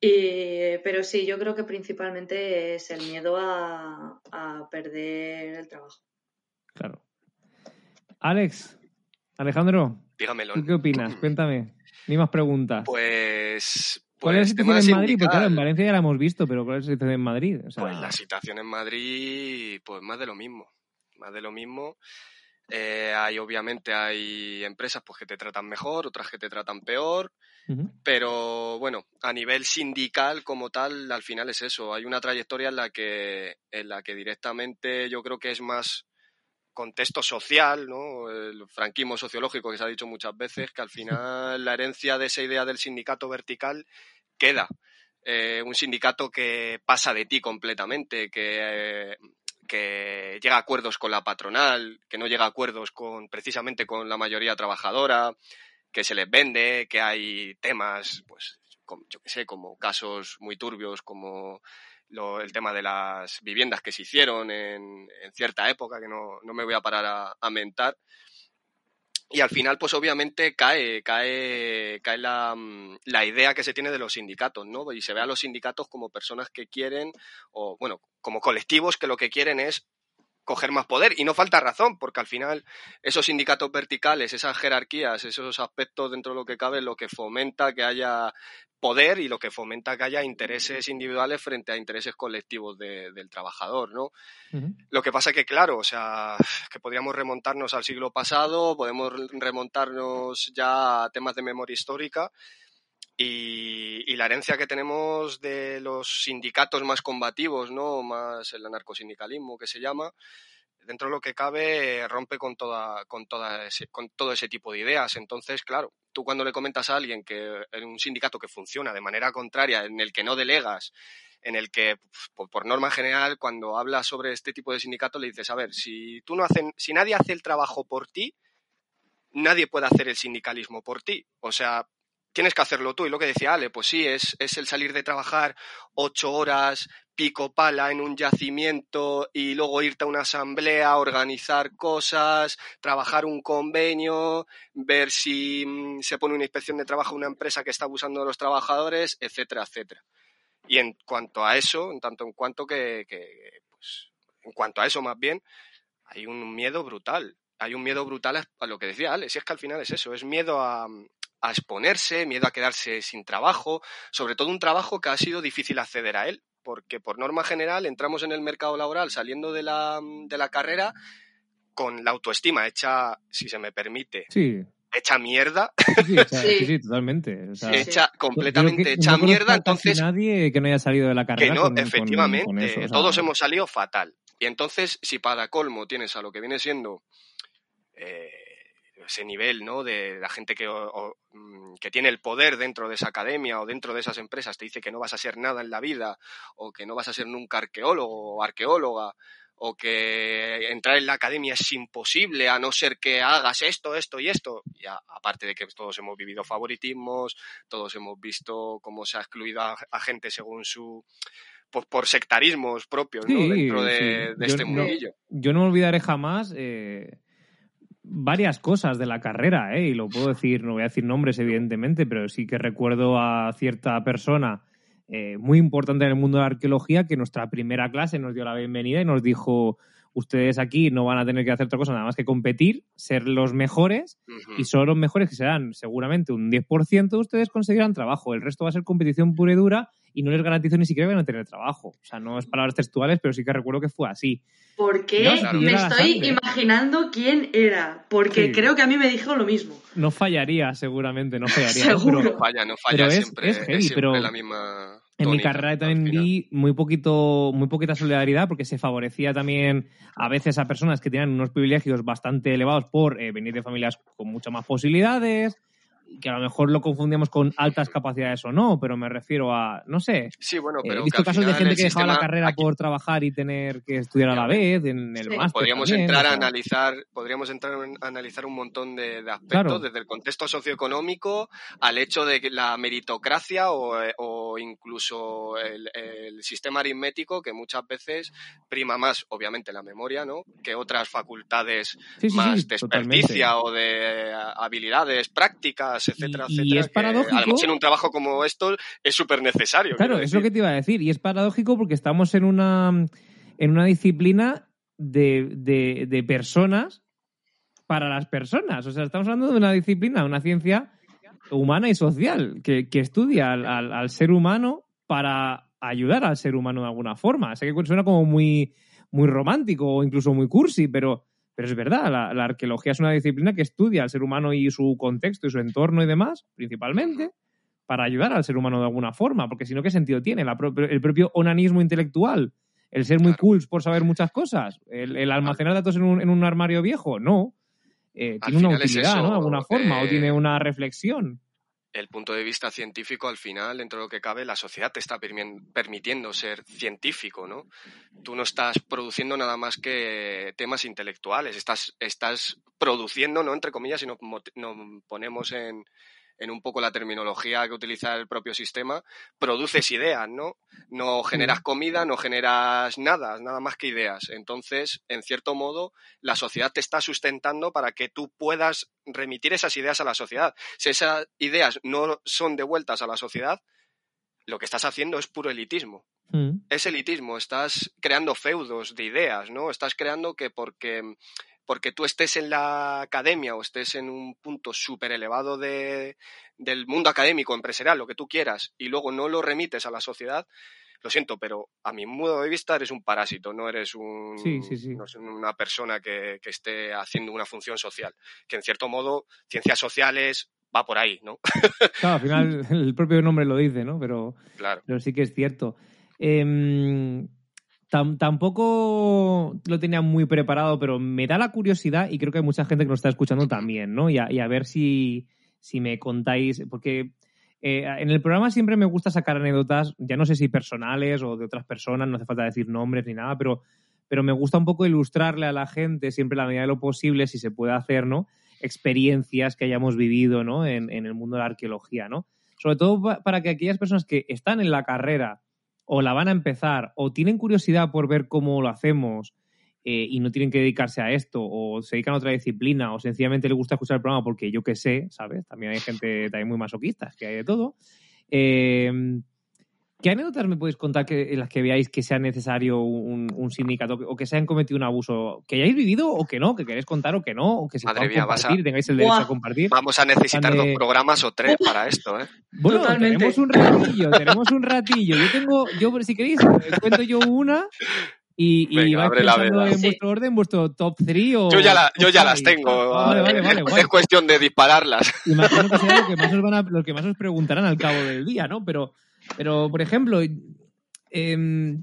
y- pero sí, yo creo que principalmente es el miedo a, a perder el trabajo. claro. Alex, Alejandro, Dígamelo. ¿tú qué opinas? Cuéntame. Ni más preguntas. Pues. ¿Cuál es la pues, situación en Madrid? Porque claro, en. Valencia ya la hemos visto, pero ¿cuál es la situación en Madrid? O sea, Pues la situación en Madrid, pues más de lo mismo. Más de lo mismo. Eh, hay, obviamente, hay empresas pues, que te tratan mejor, otras que te tratan peor. Pero bueno, a nivel sindical como tal, al final es eso. Hay una trayectoria en la que, en la que directamente yo creo que es más contexto social, ¿no? El franquismo sociológico que se ha dicho muchas veces, que al final la herencia de esa idea del sindicato vertical queda. Eh, un sindicato que pasa de ti completamente, que, eh, que llega a acuerdos con la patronal, que no llega a acuerdos con precisamente con la mayoría trabajadora, que se les vende, que hay temas, pues, yo que sé, como casos muy turbios, como el tema de las viviendas que se hicieron en, en cierta época, que no, no me voy a parar a, a mentar. Y al final, pues obviamente cae, cae, cae la, mm, la idea que se tiene de los sindicatos, ¿no? Y se ve a los sindicatos como personas que quieren, o bueno, como colectivos que lo que quieren es coger más poder. Y no falta razón, porque al final esos sindicatos verticales, esas jerarquías, esos aspectos dentro de lo que cabe, lo que fomenta que haya poder y lo que fomenta que haya intereses individuales frente a intereses colectivos de- del trabajador, ¿no? Lo que pasa que, claro, o sea, que podríamos remontarnos al siglo pasado, podemos remontarnos ya a temas de memoria histórica y, la herencia que tenemos de los sindicatos más combativos, ¿no? Más el anarcosindicalismo que se llama, dentro de lo que cabe rompe con toda, con toda ese, con todo ese tipo de ideas. Entonces, claro, tú cuando le comentas a alguien que en un sindicato que funciona de manera contraria, en el que no delegas, en el que, por, por norma general, cuando hablas sobre este tipo de sindicato, le dices, a ver, si tú no hacen, si nadie hace el trabajo por ti, nadie puede hacer el sindicalismo por ti. O sea, tienes que hacerlo tú. Y lo que decía Ale, pues sí, es, es el salir de trabajar ocho horas, pico pala en un yacimiento y luego irte a una asamblea, organizar cosas, trabajar un convenio, ver si mm, se pone una inspección de trabajo a una empresa que está abusando de los trabajadores, etcétera, etcétera. Y en cuanto a eso, en tanto en cuanto que, pues, en cuanto a eso más bien, hay un miedo brutal. Hay un miedo brutal a lo que decía Ale, si es que al final es eso, es miedo a, a exponerse, miedo a quedarse sin trabajo, sobre todo un trabajo que ha sido difícil acceder a él, porque por norma general entramos en el mercado laboral saliendo de la, de la carrera con la autoestima hecha, si se me permite, Sí, hecha mierda, sí, sí, o sea, Sí. sí, sí, totalmente. O sea, hecha completamente que hecha no mierda, entonces nadie que no haya salido de la que carrera no, con- con- efectivamente, con eso, o sea, todos hemos salido fatal. Y entonces, si para colmo tienes a lo que viene siendo eh, ese nivel, ¿no? De la gente que, o- o, mm, que tiene el poder dentro de esa academia o dentro de esas empresas, te dice que no vas a ser nada en la vida, o que no vas a ser nunca arqueólogo o arqueóloga, o que entrar en la academia es imposible a no ser que hagas esto, esto y esto. Y a- aparte de que todos hemos vivido favoritismos, todos hemos visto cómo se ha excluido a, a gente según su por, por sectarismos propios, ¿no? Dentro de, sí. de Yo este no- mundillo. yo no me olvidaré jamás eh, varias cosas de la carrera, ¿eh? y lo puedo decir, no voy a decir nombres evidentemente, pero sí que recuerdo a cierta persona eh, muy importante en el mundo de la arqueología que nuestra primera clase nos dio la bienvenida y nos dijo, ustedes aquí no van a tener que hacer otra cosa nada más que competir, ser los mejores, y solo los mejores que serán seguramente un 10% de ustedes conseguirán trabajo, el resto va a ser competición pura y dura y no les garantizo ni siquiera que van a tener trabajo. O sea, no es palabras textuales, pero sí que recuerdo que fue así. ¿Por qué No, claro. me estoy imaginando quién era? Porque Sí. creo que a mí me dijo lo mismo. No fallaría, seguramente, no fallaría. Seguro. Pero No falla, no falla pero es- siempre, es heavy, siempre pero la misma en mi carrera también vi muy poquito, muy poquita solidaridad porque se favorecía también a veces a personas que tenían unos privilegios bastante elevados por eh, venir de familias con muchas más posibilidades que a lo mejor lo confundíamos con altas capacidades o no, pero me refiero a, no sé. Sí, bueno, eh, pero. He visto que casos de gente que dejaba la carrera aquí- por trabajar y tener que estudiar a la vez en el Sí. máster. Podríamos también, entrar o a analizar, podríamos entrar a analizar un montón de, de aspectos, Claro. desde el contexto socioeconómico al hecho de que la meritocracia o, eh, o incluso el, el sistema aritmético que muchas veces prima más, obviamente, la memoria, ¿no? Que otras facultades Sí, sí, más de experticia o de eh, habilidades prácticas, etcétera, Y- y etcétera. es que paradójico- además en un trabajo como esto es súper necesario. Claro, es lo que te iba a decir. Y es paradójico porque estamos en una, en una disciplina de, de- de personas para las personas. O sea, estamos hablando de una disciplina, una ciencia humana y social que, que estudia al, al- al ser humano para ayudar al ser humano de alguna forma. Sé que suena como muy, muy romántico o incluso muy cursi, pero, pero es verdad. La, la arqueología es una disciplina que estudia al ser humano y su contexto y su entorno y demás, principalmente para ayudar al ser humano de alguna forma, porque si no, ¿qué sentido tiene? La pro- el propio onanismo intelectual, el ser muy Claro. cool por saber muchas cosas, el, el almacenar datos en un, en un armario viejo, no. Eh, tiene una final es utilidad, eso, ¿no? De alguna forma, o eh, tiene una reflexión. el punto de vista científico, al final, dentro de lo que cabe, la sociedad te está permi- permitiendo ser científico, ¿no? Tú no estás produciendo nada más que temas intelectuales, estás, estás produciendo, no entre comillas, si nos nos ponemos en, en un poco la terminología que utiliza el propio sistema, produces ideas, ¿no? No generas comida, no generas nada, nada más que ideas. Entonces, en cierto modo, la sociedad te está sustentando para que tú puedas remitir esas ideas a la sociedad. Si esas ideas no son devueltas a la sociedad, lo que estás haciendo es puro elitismo. Mm. Es elitismo, estás creando feudos de ideas, ¿no? Estás creando que porque, porque tú estés en la academia o estés en un punto súper elevado de, del mundo académico, empresarial, lo que tú quieras, y luego no lo remites a la sociedad, lo siento, pero a mi modo de vista eres un parásito, no eres un, Sí, sí, sí. no una persona que, que esté haciendo una función social. Que en cierto modo, ciencias sociales va por ahí, ¿no? Claro, al final el propio nombre lo dice, ¿no? Pero, Claro. pero sí que es cierto. Tam- tampoco lo tenía muy preparado, pero me da la curiosidad y creo que hay mucha gente que nos está escuchando también, ¿no? Y a, y a ver si, si me contáis, porque eh, en el programa siempre me gusta sacar anécdotas, ya no sé si personales o de otras personas, no hace falta decir nombres ni nada, pero, pero me gusta un poco ilustrarle a la gente, siempre la medida de lo posible, si se puede hacer, ¿no? Experiencias que hayamos vivido, ¿no? En, en el mundo de la arqueología, ¿no? Sobre todo pa- para que aquellas personas que están en la carrera o la van a empezar o tienen curiosidad por ver cómo lo hacemos eh, y no tienen que dedicarse a esto o se dedican a otra disciplina o sencillamente les gusta escuchar el programa porque yo qué sé, ¿sabes? También hay gente también muy masoquista, que hay de todo. Eh, ¿Qué anécdotas me podéis contar que, en las que veáis que sea necesario un, un sindicato o que se hayan cometido un abuso? ¿Que hayáis vivido o que no? ¿Que queréis contar o que no? ¿O que se Madre mía, vas a- compartir? ¿Tengáis el derecho a compartir? Vamos a necesitar dos programas o tres para esto, ¿eh? Bueno, Totalmente. tenemos un ratillo, tenemos un ratillo. Yo tengo, yo si queréis, eh, cuento yo una y, y Venga, vais pensando en Sí. vuestro orden, vuestro top 3 o... Yo ya, la- yo top ya las tengo. Vale, vale, vale, es cuestión de dispararlas. Imagino que será lo que más os van a, lo que más os preguntarán al cabo del día, ¿no? Pero, pero por ejemplo, em,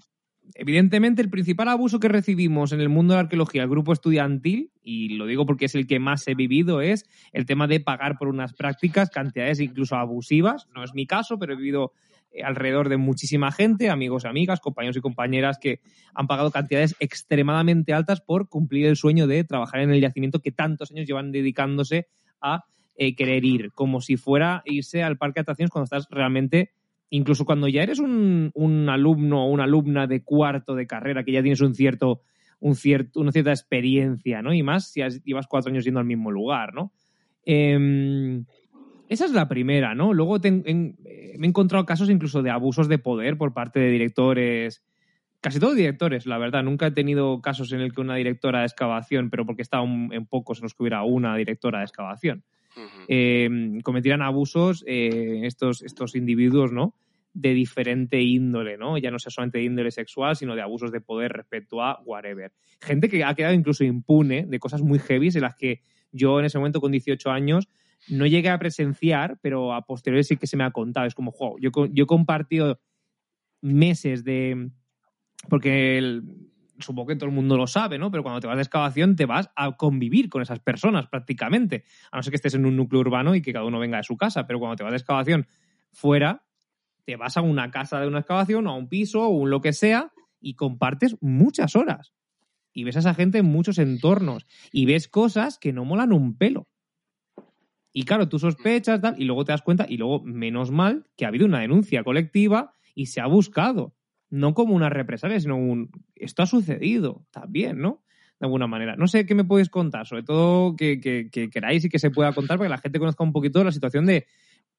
evidentemente el principal abuso que recibimos en el mundo de la arqueología, el grupo estudiantil, y lo digo porque es el que más he vivido, es el tema de pagar por unas prácticas, cantidades incluso abusivas. No es mi caso, pero he vivido eh, alrededor de muchísima gente, amigos y amigas, compañeros y compañeras que han pagado cantidades extremadamente altas por cumplir el sueño de trabajar en el yacimiento que tantos años llevan dedicándose a eh, querer ir, como si fuera irse al parque de atracciones cuando estás realmente, incluso cuando ya eres un, un alumno o una alumna de cuarto de carrera, que ya tienes un cierto, un cierto, una cierta experiencia, ¿no? Y más si has- llevas cuatro años yendo al mismo lugar, ¿no? Em, esa es la primera, ¿no? Luego eh, me he encontrado casos incluso de abusos de poder por parte de directores, casi todos directores, la verdad. Nunca he tenido casos en el que una directora de excavación, pero porque estaba en pocos en los que hubiera una directora de excavación, Eh, cometieran abusos eh, estos, estos individuos, ¿no? De diferente índole, ¿no? Ya no sea solamente de índole sexual, sino de abusos de poder respecto a whatever. Gente que ha quedado incluso impune de cosas muy heavy en las que yo en ese momento con 18 años no llegué a presenciar, pero a posteriori sí que se me ha contado. Es como, wow, yo, yo he compartido meses de... Porque el- supongo que todo el mundo lo sabe, ¿no? Pero cuando te vas de excavación te vas a convivir con esas personas prácticamente. A no ser que estés en un núcleo urbano y que cada uno venga de su casa. Pero cuando te vas de excavación fuera, te vas a una casa de una excavación o a un piso o un lo que sea y compartes muchas horas. Y ves a esa gente en muchos entornos. Y ves cosas que no molan un pelo. Y claro, tú sospechas tal, y luego te das cuenta, y luego, menos mal, que ha habido una denuncia colectiva y se ha buscado. No como una represalia, sino un. Esto ha sucedido también, ¿no? De alguna manera. No sé qué me podéis contar, sobre todo que, que, que queráis y que se pueda contar para que la gente conozca un poquito la situación de.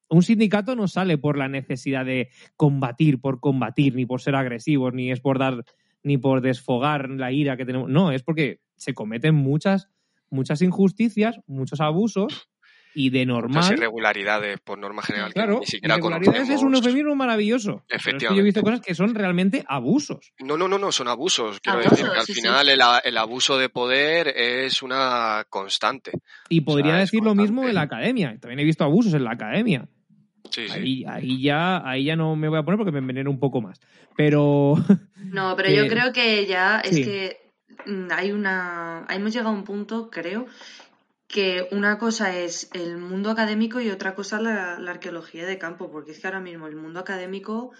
Un sindicato no sale por la necesidad de combatir por combatir, ni por ser agresivos, ni es por dar, ni por desfogar la ira que tenemos. No, es porque se cometen muchas, muchas injusticias, muchos abusos y de normal. Muchas irregularidades por norma general. Claro, que ni siquiera irregularidades es un eufemismo maravilloso. Es que yo he Efectivamente. visto cosas que son realmente abusos. No, no, no, no, son abusos. Quiero Abusos, decir que al sí, sí. final el, abuso de poder es una constante. Y podría sea, decir lo mismo en la academia. También he visto abusos en la academia. Sí, sí. Ahí, ahí ya, ahí ya no me voy a poner porque me enveneno un poco más. Pero No, pero que- yo creo que ya es Sí. que mm, hay una. Hemos llegado a un punto, creo, que una cosa es el mundo académico y otra cosa la, arqueología de campo, porque es que ahora mismo el mundo académico,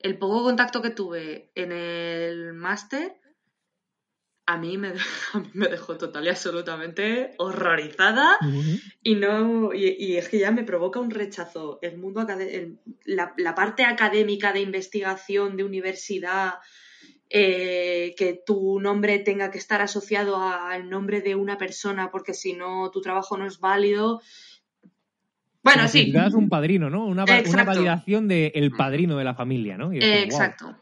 el poco contacto que tuve en el máster, a mí me, a mí me dejó total y absolutamente horrorizada y no y, es que ya me provoca un rechazo. El mundo el- la parte académica de investigación de universidad eh, que tu nombre tenga que estar asociado al nombre de una persona porque si no tu trabajo no es válido bueno como si sí das un padrino, ¿no? Una, validación del padrino de la familia, ¿no? Y es como, eh, guau. exacto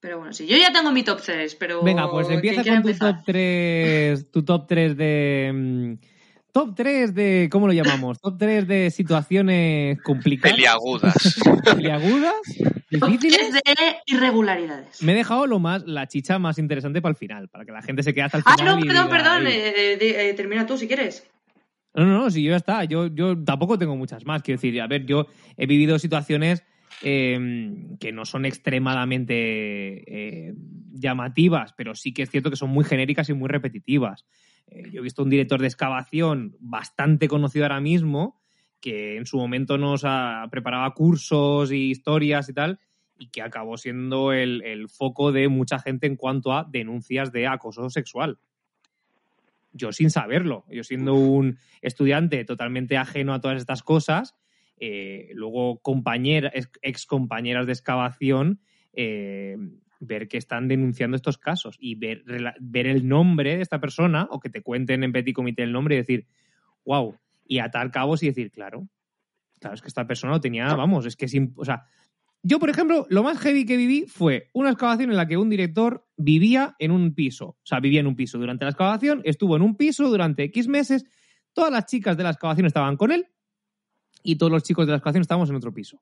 pero bueno sí yo ya tengo mi top 3 pero Venga, pues ¿quién empieza con tu empezar? top 3, tu top 3 de... mm, Top 3 de, ¿cómo lo llamamos? Top 3 de situaciones complicadas. Peliagudas. Peliagudas, difíciles. 3 de irregularidades Me he dejado lo más, la chicha más interesante para el final, para que la gente se quede hasta el ah final. no y perdón diga, perdón eh, eh, eh, termina tú si quieres No, no, no, si yo ya está. Yo, yo tampoco tengo muchas más. Quiero decir, a ver, yo he vivido situaciones eh, que no son extremadamente eh, llamativas, pero sí que es cierto que son muy genéricas y muy repetitivas. Eh, yo he visto un director de excavación bastante conocido ahora mismo, que en su momento nos ah, preparaba cursos y historias y tal, y que acabó siendo el, el foco de mucha gente en cuanto a denuncias de acoso sexual. Yo sin saberlo, yo siendo un estudiante totalmente ajeno a todas estas cosas, eh, luego compañeras, ex compañeras de excavación, eh, ver que están denunciando estos casos y ver, ver el nombre de esta persona o que te cuenten en petit comité el nombre y decir, wow, y atar cabos y decir, claro, claro, es que esta persona lo tenía, vamos, es que imp- o sea, yo, por ejemplo, lo más heavy que viví fue una excavación en la que un director vivía en un piso. O sea, vivía en un piso. Durante la excavación estuvo en un piso durante X meses. Todas las chicas de la excavación estaban con él y todos los chicos de la excavación estábamos en otro piso.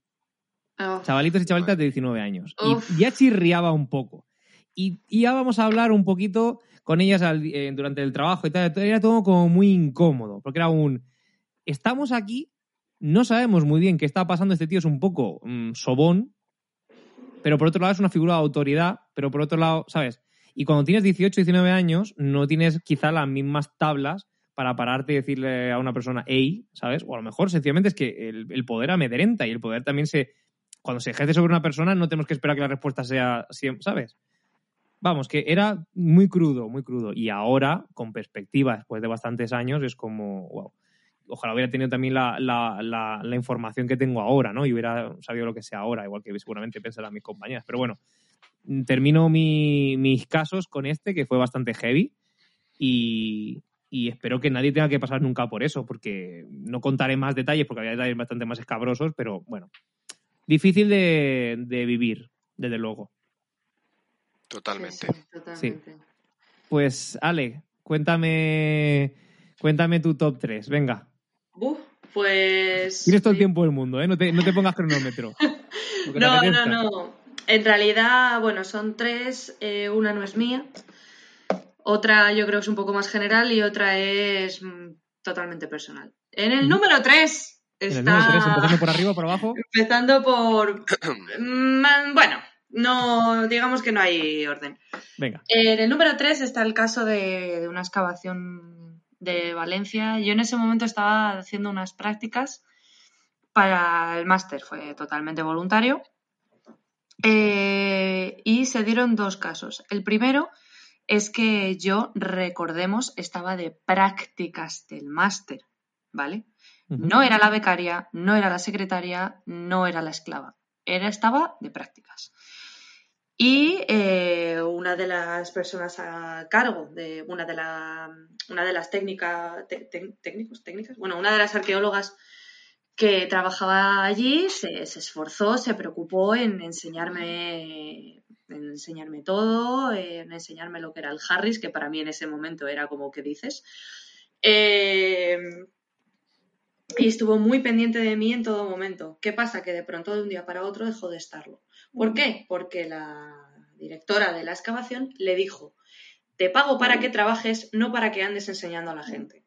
Oh. Chavalitos y chavalitas de 19 años. Y ya chirriaba un poco. Y, y ya vamos a hablar un poquito con ellas al- eh, durante el trabajo y tal. Era todo como muy incómodo, porque era un... Estamos aquí, no sabemos muy bien qué está pasando. Este tío es un poco mm, sobón, pero por otro lado es una figura de autoridad, pero por otro lado, ¿sabes? Y cuando tienes 18, 19 años, no tienes quizá las mismas tablas para pararte y decirle a una persona, hey, ¿sabes? O a lo mejor sencillamente es que el, el poder amedrenta y el poder también se... Cuando se ejerce sobre una persona no tenemos que esperar que la respuesta sea siempre, ¿sabes? Vamos, que era muy crudo, muy crudo. Y ahora, con perspectiva, después de bastantes años, es como, wow. Ojalá hubiera tenido también la, la, la, la información que tengo ahora, ¿no? Y hubiera sabido lo que sé ahora, igual que seguramente pensarán mis compañeras. Pero bueno, termino mi- mis casos con este, que fue bastante heavy. Y, y espero que nadie tenga que pasar nunca por eso, porque no contaré más detalles, porque había detalles bastante más escabrosos, pero bueno, difícil de, de vivir, desde luego. Totalmente. Sí, sí, totalmente. Pues, Ale, cuéntame, cuéntame tu top 3, venga. Pues. Tienes todo el tiempo del mundo, ¿eh? No te, no te pongas cronómetro. No, no, no. En realidad, bueno, son tres. eh, una no es mía. Otra yo creo que es un poco más general y otra es mm, totalmente personal. En el Ujú. número tres En el está. número 3, empezando por arriba o por abajo. Empezando por. Mm, bueno, no, digamos que no hay orden. Venga. En el número 3 está el caso de, de una excavación de Valencia. Yo en ese momento estaba haciendo unas prácticas para el máster, fue totalmente voluntario. Eh, y se dieron dos casos. El primero es que yo, recordemos, estaba de prácticas del máster, ¿vale? No era la becaria, no era la secretaria, no era la esclava. Era, estaba de prácticas. Y eh, una de las personas a cargo de una de, las técnicas, técnicos, técnicas, bueno, una de las arqueólogas que trabajaba allí se, esforzó, se preocupó en enseñarme, en enseñarme todo, en enseñarme lo que era el Harris, que para mí en ese momento era como que dices. Eh, y estuvo muy pendiente de mí en todo momento. ¿Qué pasa? Que de pronto de un día para otro dejó de estarlo. ¿Por qué? Porque la directora de la excavación le dijo, te pago para que trabajes, no para que andes enseñando a la gente.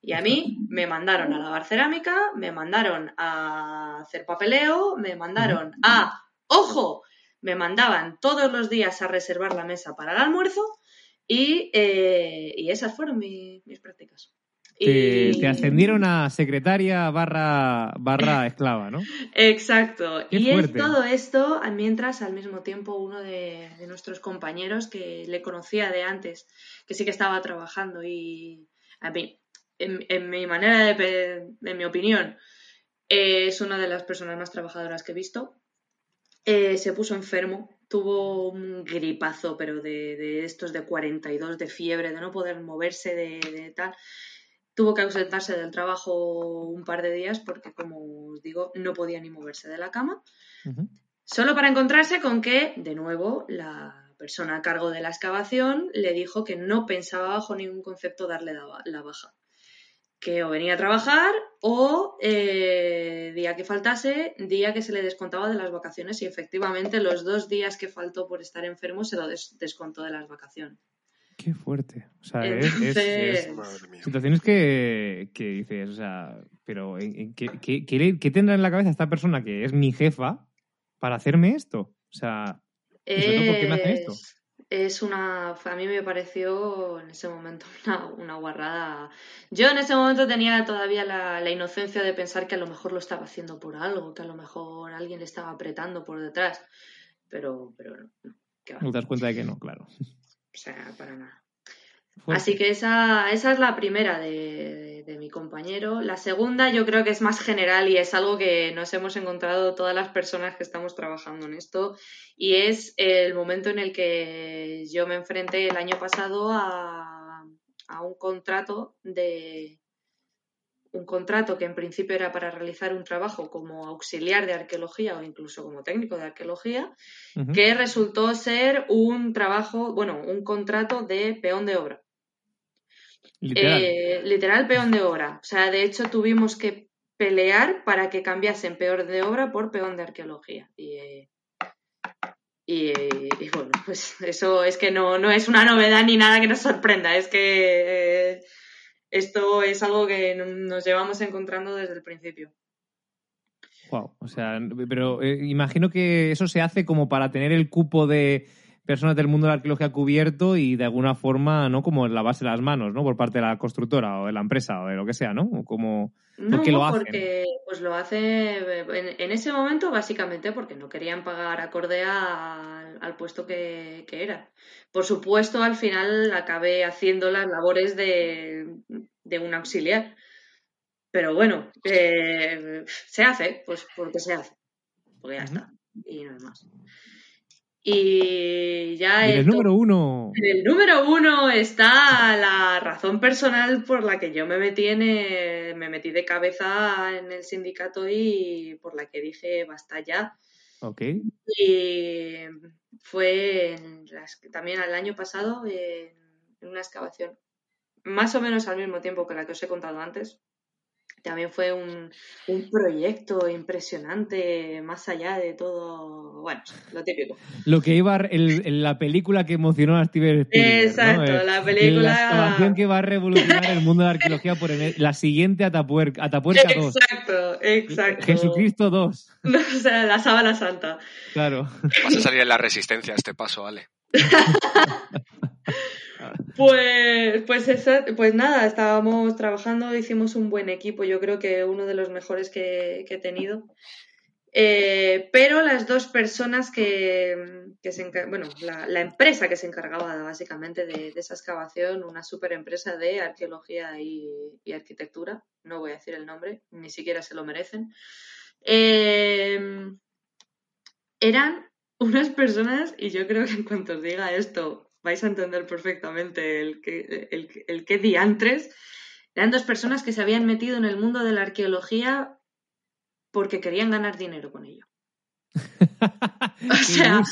Y a mí me mandaron a lavar cerámica, me mandaron a hacer papeleo, me mandaron a, ojo, me mandaban todos los días a reservar la mesa para el almuerzo y, eh, y esas fueron mi- mis prácticas. Te, Y- te ascendieron a secretaria barra, barra esclava, ¿no? Exacto. Qué y es todo esto mientras al mismo tiempo uno de, de nuestros compañeros que le conocía de antes, que sí que estaba trabajando y a mí, en, en mi manera de, en mi opinión, eh, es una de las personas más trabajadoras que he visto, eh, se puso enfermo, tuvo un gripazo, pero de, de estos de 42, de fiebre, de no poder moverse, de, de tal. Tuvo que ausentarse del trabajo un par de días porque, como os digo, no podía ni moverse de la cama. Solo para encontrarse con que, de nuevo, la persona a cargo de la excavación le dijo que no pensaba bajo ningún concepto darle la ba- la baja. Que o venía a trabajar o eh, día que faltase, día que se le descontaba de las vacaciones y efectivamente los dos días que faltó por estar enfermo se lo des- descontó de las vacaciones. Qué fuerte. O sea, es, situaciones que, que dices, o sea, pero ¿en- en ¿qué, qué, qué le- qué tendrá en la cabeza esta persona que es mi jefa para hacerme esto? O sea, ¿por qué me hacen esto? Es, una. A mí me pareció en ese momento una, una guarrada. Yo en ese momento tenía todavía la, la inocencia de pensar que a lo mejor lo estaba haciendo por algo, que a lo mejor alguien le estaba apretando por detrás. Pero, pero no, no te das cuenta de que no, claro. O sea, para nada. Fuerte. Así que esa, esa es la primera de, de- de mi compañero. La segunda yo creo que es más general y es algo que nos hemos encontrado todas las personas que estamos trabajando en esto y es el momento en el que yo me enfrenté el año pasado a, a un contrato de un contrato que en principio era para realizar un trabajo como auxiliar de arqueología o incluso como técnico de arqueología que resultó ser un trabajo, bueno, un contrato de peón de obra. Literal. Eh, literal peón de obra. O sea, de hecho tuvimos que pelear para que cambiasen peón de obra por peón de arqueología. Y, eh, y, y bueno, pues eso es que no, no es una novedad ni nada que nos sorprenda. Es que eh, esto es algo que nos llevamos encontrando desde el principio. Wow. O sea, pero eh, imagino que eso se hace como para tener el cupo de personas del mundo de la arqueología cubierto y de alguna forma, ¿no? Como lavarse las manos, ¿no? Por parte de la constructora o de la empresa o de lo que sea, ¿no? Como... No, qué lo hacen? porque pues lo hace en, en ese momento básicamente porque no querían pagar acorde al, al puesto que, que era. Por supuesto, al final acabé haciendo las labores de, de un auxiliar. Pero bueno, eh, se hace, pues porque se hace. Porque ya está. Y no hay más. Y ya en el número uno... en el número uno está la razón personal por la que yo me metí en el- me metí de cabeza en el sindicato y por la que dije basta ya. Ok. Y fue las- también el año pasado en, en una excavación, más o menos al mismo tiempo que la que os he contado antes, también fue un, un, proyecto impresionante, más allá de todo, bueno, lo típico. Lo que iba en la película que emocionó a Steven Spielberg. Exacto, ¿no? la película... La excavación que va a revolucionar el mundo de la arqueología por la siguiente Atapuerca, Atapuerca 2. Exacto, exacto. Jesucristo 2. o sea, la sábana santa. Claro. Vas a salir en la resistencia a este paso, Ale. Pues, pues, pues nada, estábamos trabajando, hicimos un buen equipo, yo creo que uno de los mejores que, he tenido. Eh, pero las dos personas que, se bueno, la, empresa que se encargaba básicamente de, esa excavación, una super empresa de arqueología y, arquitectura, no voy a decir el nombre, ni siquiera se lo merecen, eh, eran unas personas, y yo creo que en cuanto os diga esto, vais a entender perfectamente el que, el, el que diantres. Eran dos personas que se habían metido en el mundo de la arqueología porque querían ganar dinero con ello. o sea,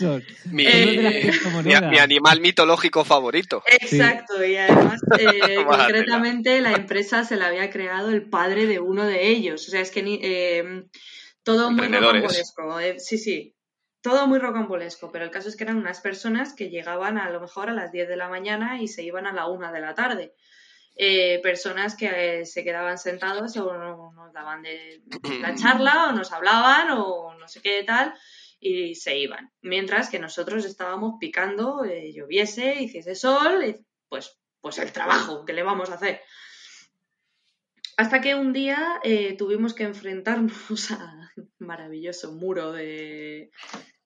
mi, eh, mi, animal mitológico favorito. Exacto, y además, eh, concretamente, la empresa se la había creado el padre de uno de ellos. O sea, es que eh, todo muy rocambolesco. sí, sí todo muy rocambolesco, pero el caso es que eran unas personas que llegaban a lo mejor a las 10 de la mañana y se iban a la 1 de la tarde. Eh, personas que eh, se quedaban sentados o nos daban de la charla o nos hablaban o no sé qué tal y se iban. Mientras que nosotros estábamos picando, eh, lloviese, hiciese sol, pues, pues el trabajo que le vamos a hacer. Hasta que un día tuvimos que enfrentarnos al maravilloso muro de,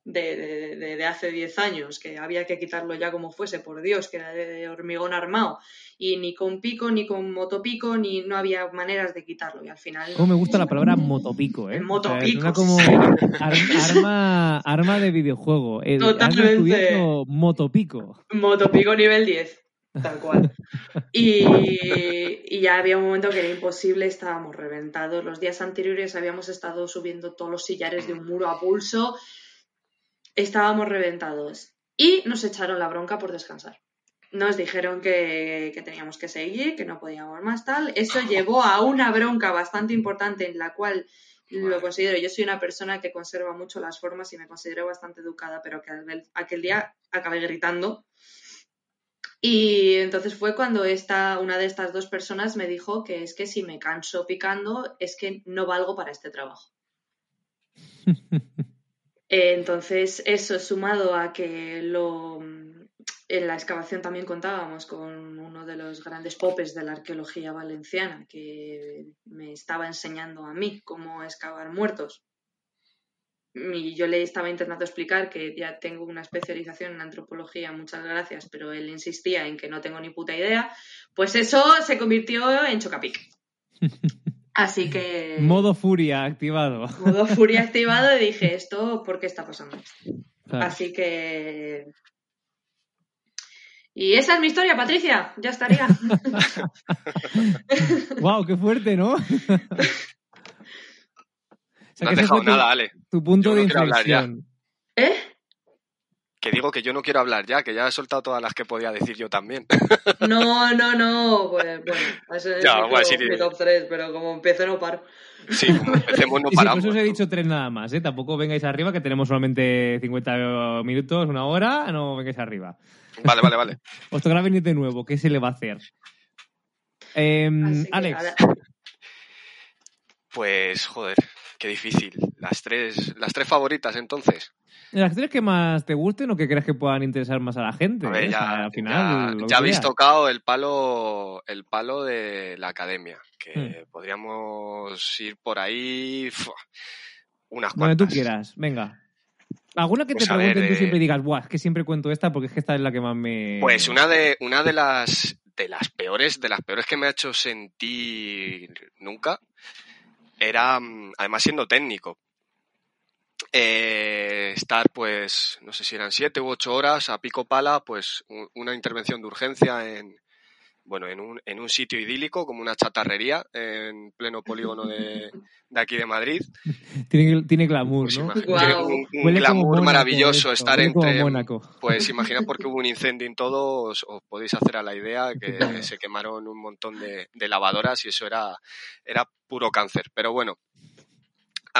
de, hace 10 años, que había que quitarlo ya como fuese, por Dios, que era de hormigón armado, y ni con pico, ni con motopico, ni no había maneras de quitarlo, y al final... Como me gusta la palabra motopico, ¿eh? Motopico. como arma, arma de videojuego. Eh, Totalmente. motopico. Motopico nivel 10 tal cual. Y, y, ya había un momento que era imposible, estábamos reventados. Los días anteriores habíamos estado subiendo todos los sillares de un muro a pulso estábamos reventados y nos echaron la bronca por descansar. Nos dijeron que, teníamos que seguir, que no podíamos más tal. Eso llevó a una bronca bastante importante en la cual lo considero, yo soy una persona que conserva mucho las formas y me considero bastante educada, pero que aquel día acabé gritando. Y entonces fue cuando esta, una de estas dos personas me dijo que es que si me canso picando es que no valgo para este trabajo. entonces, eso sumado a que lo, en la excavación también contábamos con uno de los grandes popes de la arqueología valenciana que me estaba enseñando a mí cómo excavar muertos. Y yo le estaba intentando explicar que ya tengo una especialización en antropología, muchas gracias, pero él insistía en que no tengo ni puta idea. Pues eso se convirtió en chocapic. Así que. Modo furia activado. Modo furia activado y dije, ¿esto por qué está pasando? Así que. Y esa es mi historia, Patricia. Ya estaría. ¡Wow! ¡Qué fuerte, ¿no? No has dejado nada, Ale. Tu punto de inflexión. ¿Eh? Que digo que yo no quiero hablar ya, que ya he soltado todas las que podía decir yo también. No, no, no. Pues, bueno, ese es mi, top 3, pero como empiezo no paro. Sí, como empecemos no paramos. Sí, por eso os he dicho tres nada más, ¿eh? Tampoco vengáis arriba, que tenemos solamente 50 minutos, una hora, no vengáis arriba. Vale, vale, vale. Os tocará venir de nuevo, ¿qué se le va a hacer? Em, Alex. Pues, joder, qué difícil. Las tres, las tres favoritas, entonces. ¿Las tres que más te gusten o que crees que puedan interesar más a la gente? ¿eh? ya, al final, ya, habéis tocado el palo, el palo de la academia, que hmm. podríamos ir por ahí unas cuantas. Donde tú quieras, venga. ¿Alguna que te pues pregunten tú eh, siempre digas, Buah, es que siempre cuento esta porque es que esta es la que más me. Pues una de, una de las de las peores, de las peores que me ha hecho sentir nunca, era, mm, además siendo técnico, eh, estar pues no sé si eran siete u ocho horas a pico pala pues una intervención de urgencia en, bueno, en un, en un sitio idílico, como una chatarrería, en pleno polígono de, de aquí de Madrid. Tiene, tiene glamour, Pues ¿no? Guau. un, un Huele como glamour Mónaco maravilloso esto, estar huele como entre. Mónaco. Pues imagina porque hubo un incendio en todo, os, os podéis hacer a la idea que se quemaron un montón de, de lavadoras y eso era, era puro cáncer. Pero bueno,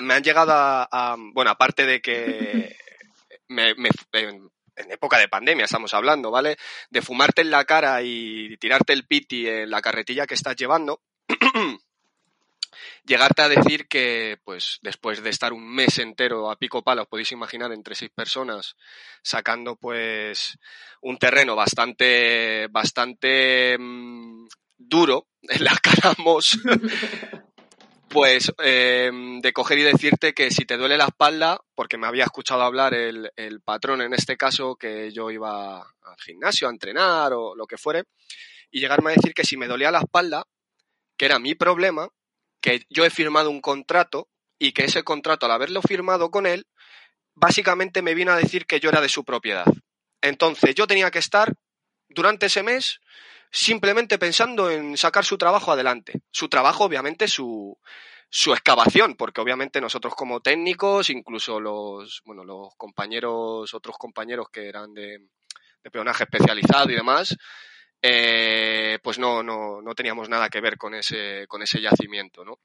me han llegado a, a- bueno, aparte de que me, me- en, época de pandemia estamos hablando, ¿vale? De fumarte en la cara y tirarte el piti en la carretilla que estás llevando. Llegarte a decir que, pues, después de estar un mes entero a pico pala, os podéis imaginar, entre seis personas, sacando, pues, un terreno bastante, bastante mm, duro en la Caramos, pues, eh, de coger y decirte que si te duele la espalda, porque me había escuchado hablar el, el patrón en este caso, que yo iba al gimnasio a entrenar o lo que fuere, y llegarme a decir que si me dolía la espalda, que era mi problema, que yo he firmado un contrato y que ese contrato, al haberlo firmado con él, básicamente me vino a decir que yo era de su propiedad. Entonces yo tenía que estar durante ese mes simplemente pensando en sacar su trabajo adelante. Su trabajo, obviamente, su, su excavación, porque obviamente nosotros como técnicos, incluso los, bueno, los compañeros, otros compañeros que eran de, de peonaje especializado y demás, eh, pues no, no, no teníamos nada que ver con ese, con ese yacimiento, ¿no?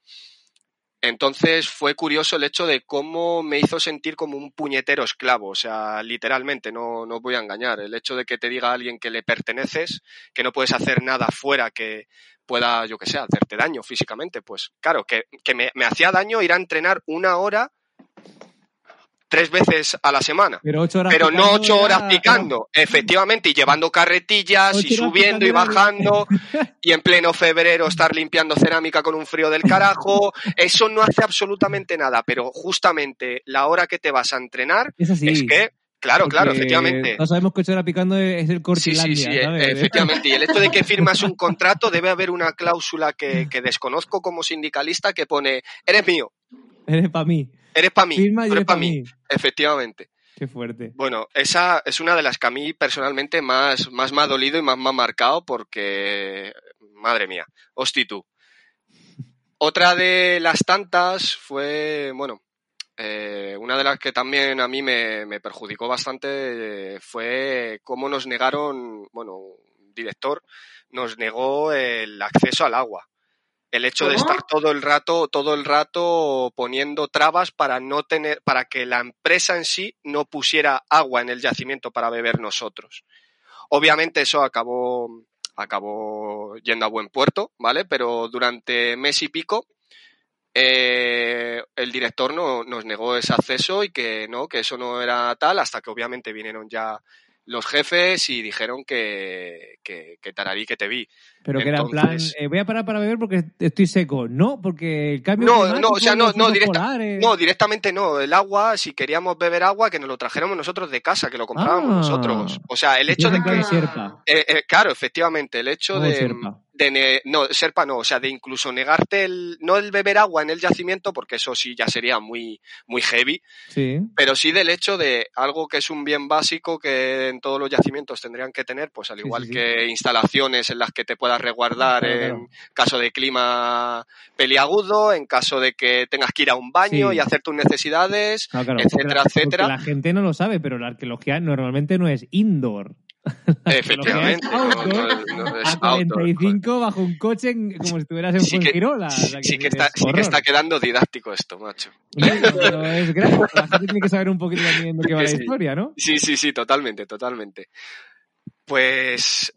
Entonces fue curioso el hecho de cómo me hizo sentir como un puñetero esclavo, o sea, literalmente, no, no os voy a engañar. El hecho de que te diga a alguien que le perteneces, que no puedes hacer nada fuera que pueda, yo que sé, hacerte daño físicamente, pues claro, que, me hacía daño ir a entrenar una hora tres veces a la semana. Pero ocho horas Pero no ocho horas era- picando, efectivamente, y llevando carretillas y subiendo y era- bajando, y en pleno febrero estar limpiando cerámica con un frío del carajo, eso no hace absolutamente nada, pero justamente la hora que te vas a entrenar Es así. es que, claro, claro, efectivamente. Todos sabemos que ocho horas picando es el Sí, Cortilandia, sí, sí, e- ¿sabes? efectivamente. Y el hecho de que firmas un contrato debe haber una cláusula que, que desconozco como sindicalista que pone, eres mío, Eres para mí. Eres para mí, Firma y tú eres para para mí. mí. Efectivamente. Qué fuerte. Bueno, esa es una de las que a mí personalmente más, más me ha dolido y más me ha marcado porque, madre mía, hosti tú. Otra de las tantas fue, bueno, eh, una de las que también a mí me, me perjudicó bastante eh, fue cómo nos negaron, bueno, un director nos negó el acceso al agua. El hecho de estar todo el rato, todo el rato poniendo trabas para no tener, para que la empresa en sí no pusiera agua en el yacimiento para beber nosotros. Obviamente eso acabó, acabó yendo a buen puerto, ¿vale? Pero durante mes y pico eh, el director no, nos negó ese acceso y que no, que eso no era tal, hasta que obviamente vinieron ya los jefes y dijeron que, que, que tararí que te vi. Pero que era en plan, eh, voy a parar para beber porque estoy seco. No, porque el cambio No, no, o sea, no, no, osos directa- polares- No, directamente no. El agua, si queríamos beber agua, que nos lo trajéramos nosotros de casa, que lo comprábamos Ah. nosotros. O sea, el hecho de que... Eh, eh, claro, efectivamente, el hecho Modo de, de ne- no, Serpa no, o sea, de incluso negarte el, no el beber agua en el yacimiento, porque eso sí ya sería muy, muy heavy, Sí. pero sí del hecho de algo que es un bien básico que en todos los yacimientos tendrían que tener, pues al igual sí, sí. que instalaciones en las que te puedas resguardar Claro, en claro. caso de clima peliagudo, en caso de que tengas que ir a un baño Sí. y hacer tus necesidades, Claro, etcétera, porque la- porque etcétera. La gente no lo sabe, pero la arqueología normalmente no es indoor. efectivamente, no, outdoor, no- no es A outdoor. 45 bajo un coche en- como si estuvieras en Sí Fuengirola. Sí, que es está, sí que está quedando didáctico esto, macho. Pero es grave. La gente tiene que saber un poquito también de qué va la historia, ¿no? Sí, sí, sí, totalmente, totalmente. Pues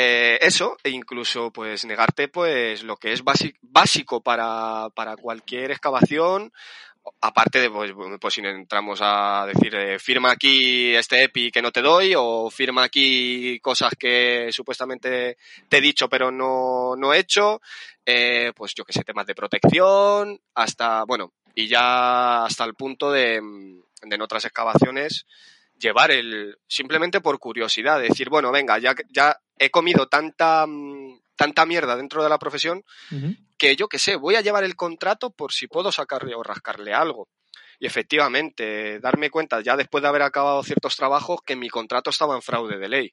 eh, eso, e incluso pues negarte pues lo que es básico para, para cualquier excavación, aparte de pues, pues si entramos a decir eh, firma aquí este EPI que no te doy o firma aquí cosas que supuestamente te he dicho pero no, no he hecho, eh, pues yo que sé, temas de protección, hasta, bueno, y ya hasta el punto de, de en otras excavaciones llevar el simplemente por curiosidad, decir, bueno, venga, ya, ya he comido tanta mm, tanta mierda dentro de la profesión que yo que sé, voy a llevar el contrato por si puedo sacarle o rascarle algo. Y efectivamente, darme cuenta ya después de haber acabado ciertos trabajos que mi contrato estaba en fraude de ley.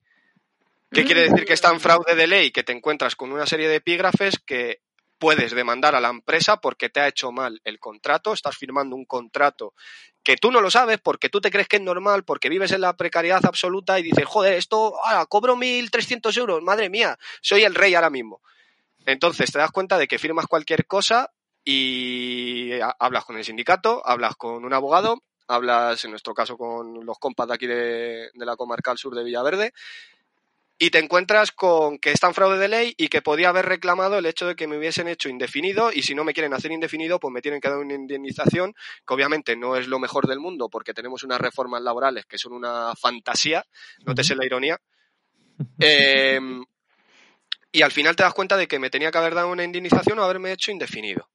¿Qué quiere decir que está en fraude de ley? Que te encuentras con una serie de epígrafes que puedes demandar a la empresa porque te ha hecho mal el contrato, estás firmando un contrato que tú no lo sabes porque tú te crees que es normal, porque vives en la precariedad absoluta y dices, joder, esto, ah, cobro 1.300 euros, madre mía, soy el rey ahora mismo. Entonces te das cuenta de que firmas cualquier cosa y hablas con el sindicato, hablas con un abogado, hablas en nuestro caso con los compas de aquí de, de la comarcal sur de Villaverde y te encuentras con que está en fraude de ley y que podía haber reclamado el hecho de que me hubiesen hecho indefinido y si no me quieren hacer indefinido, pues me tienen que dar una indemnización, que obviamente no es lo mejor del mundo porque tenemos unas reformas laborales que son una fantasía, no te sé la ironía. Em, y al final te das cuenta de que me tenía que haber dado una indemnización o haberme hecho indefinido.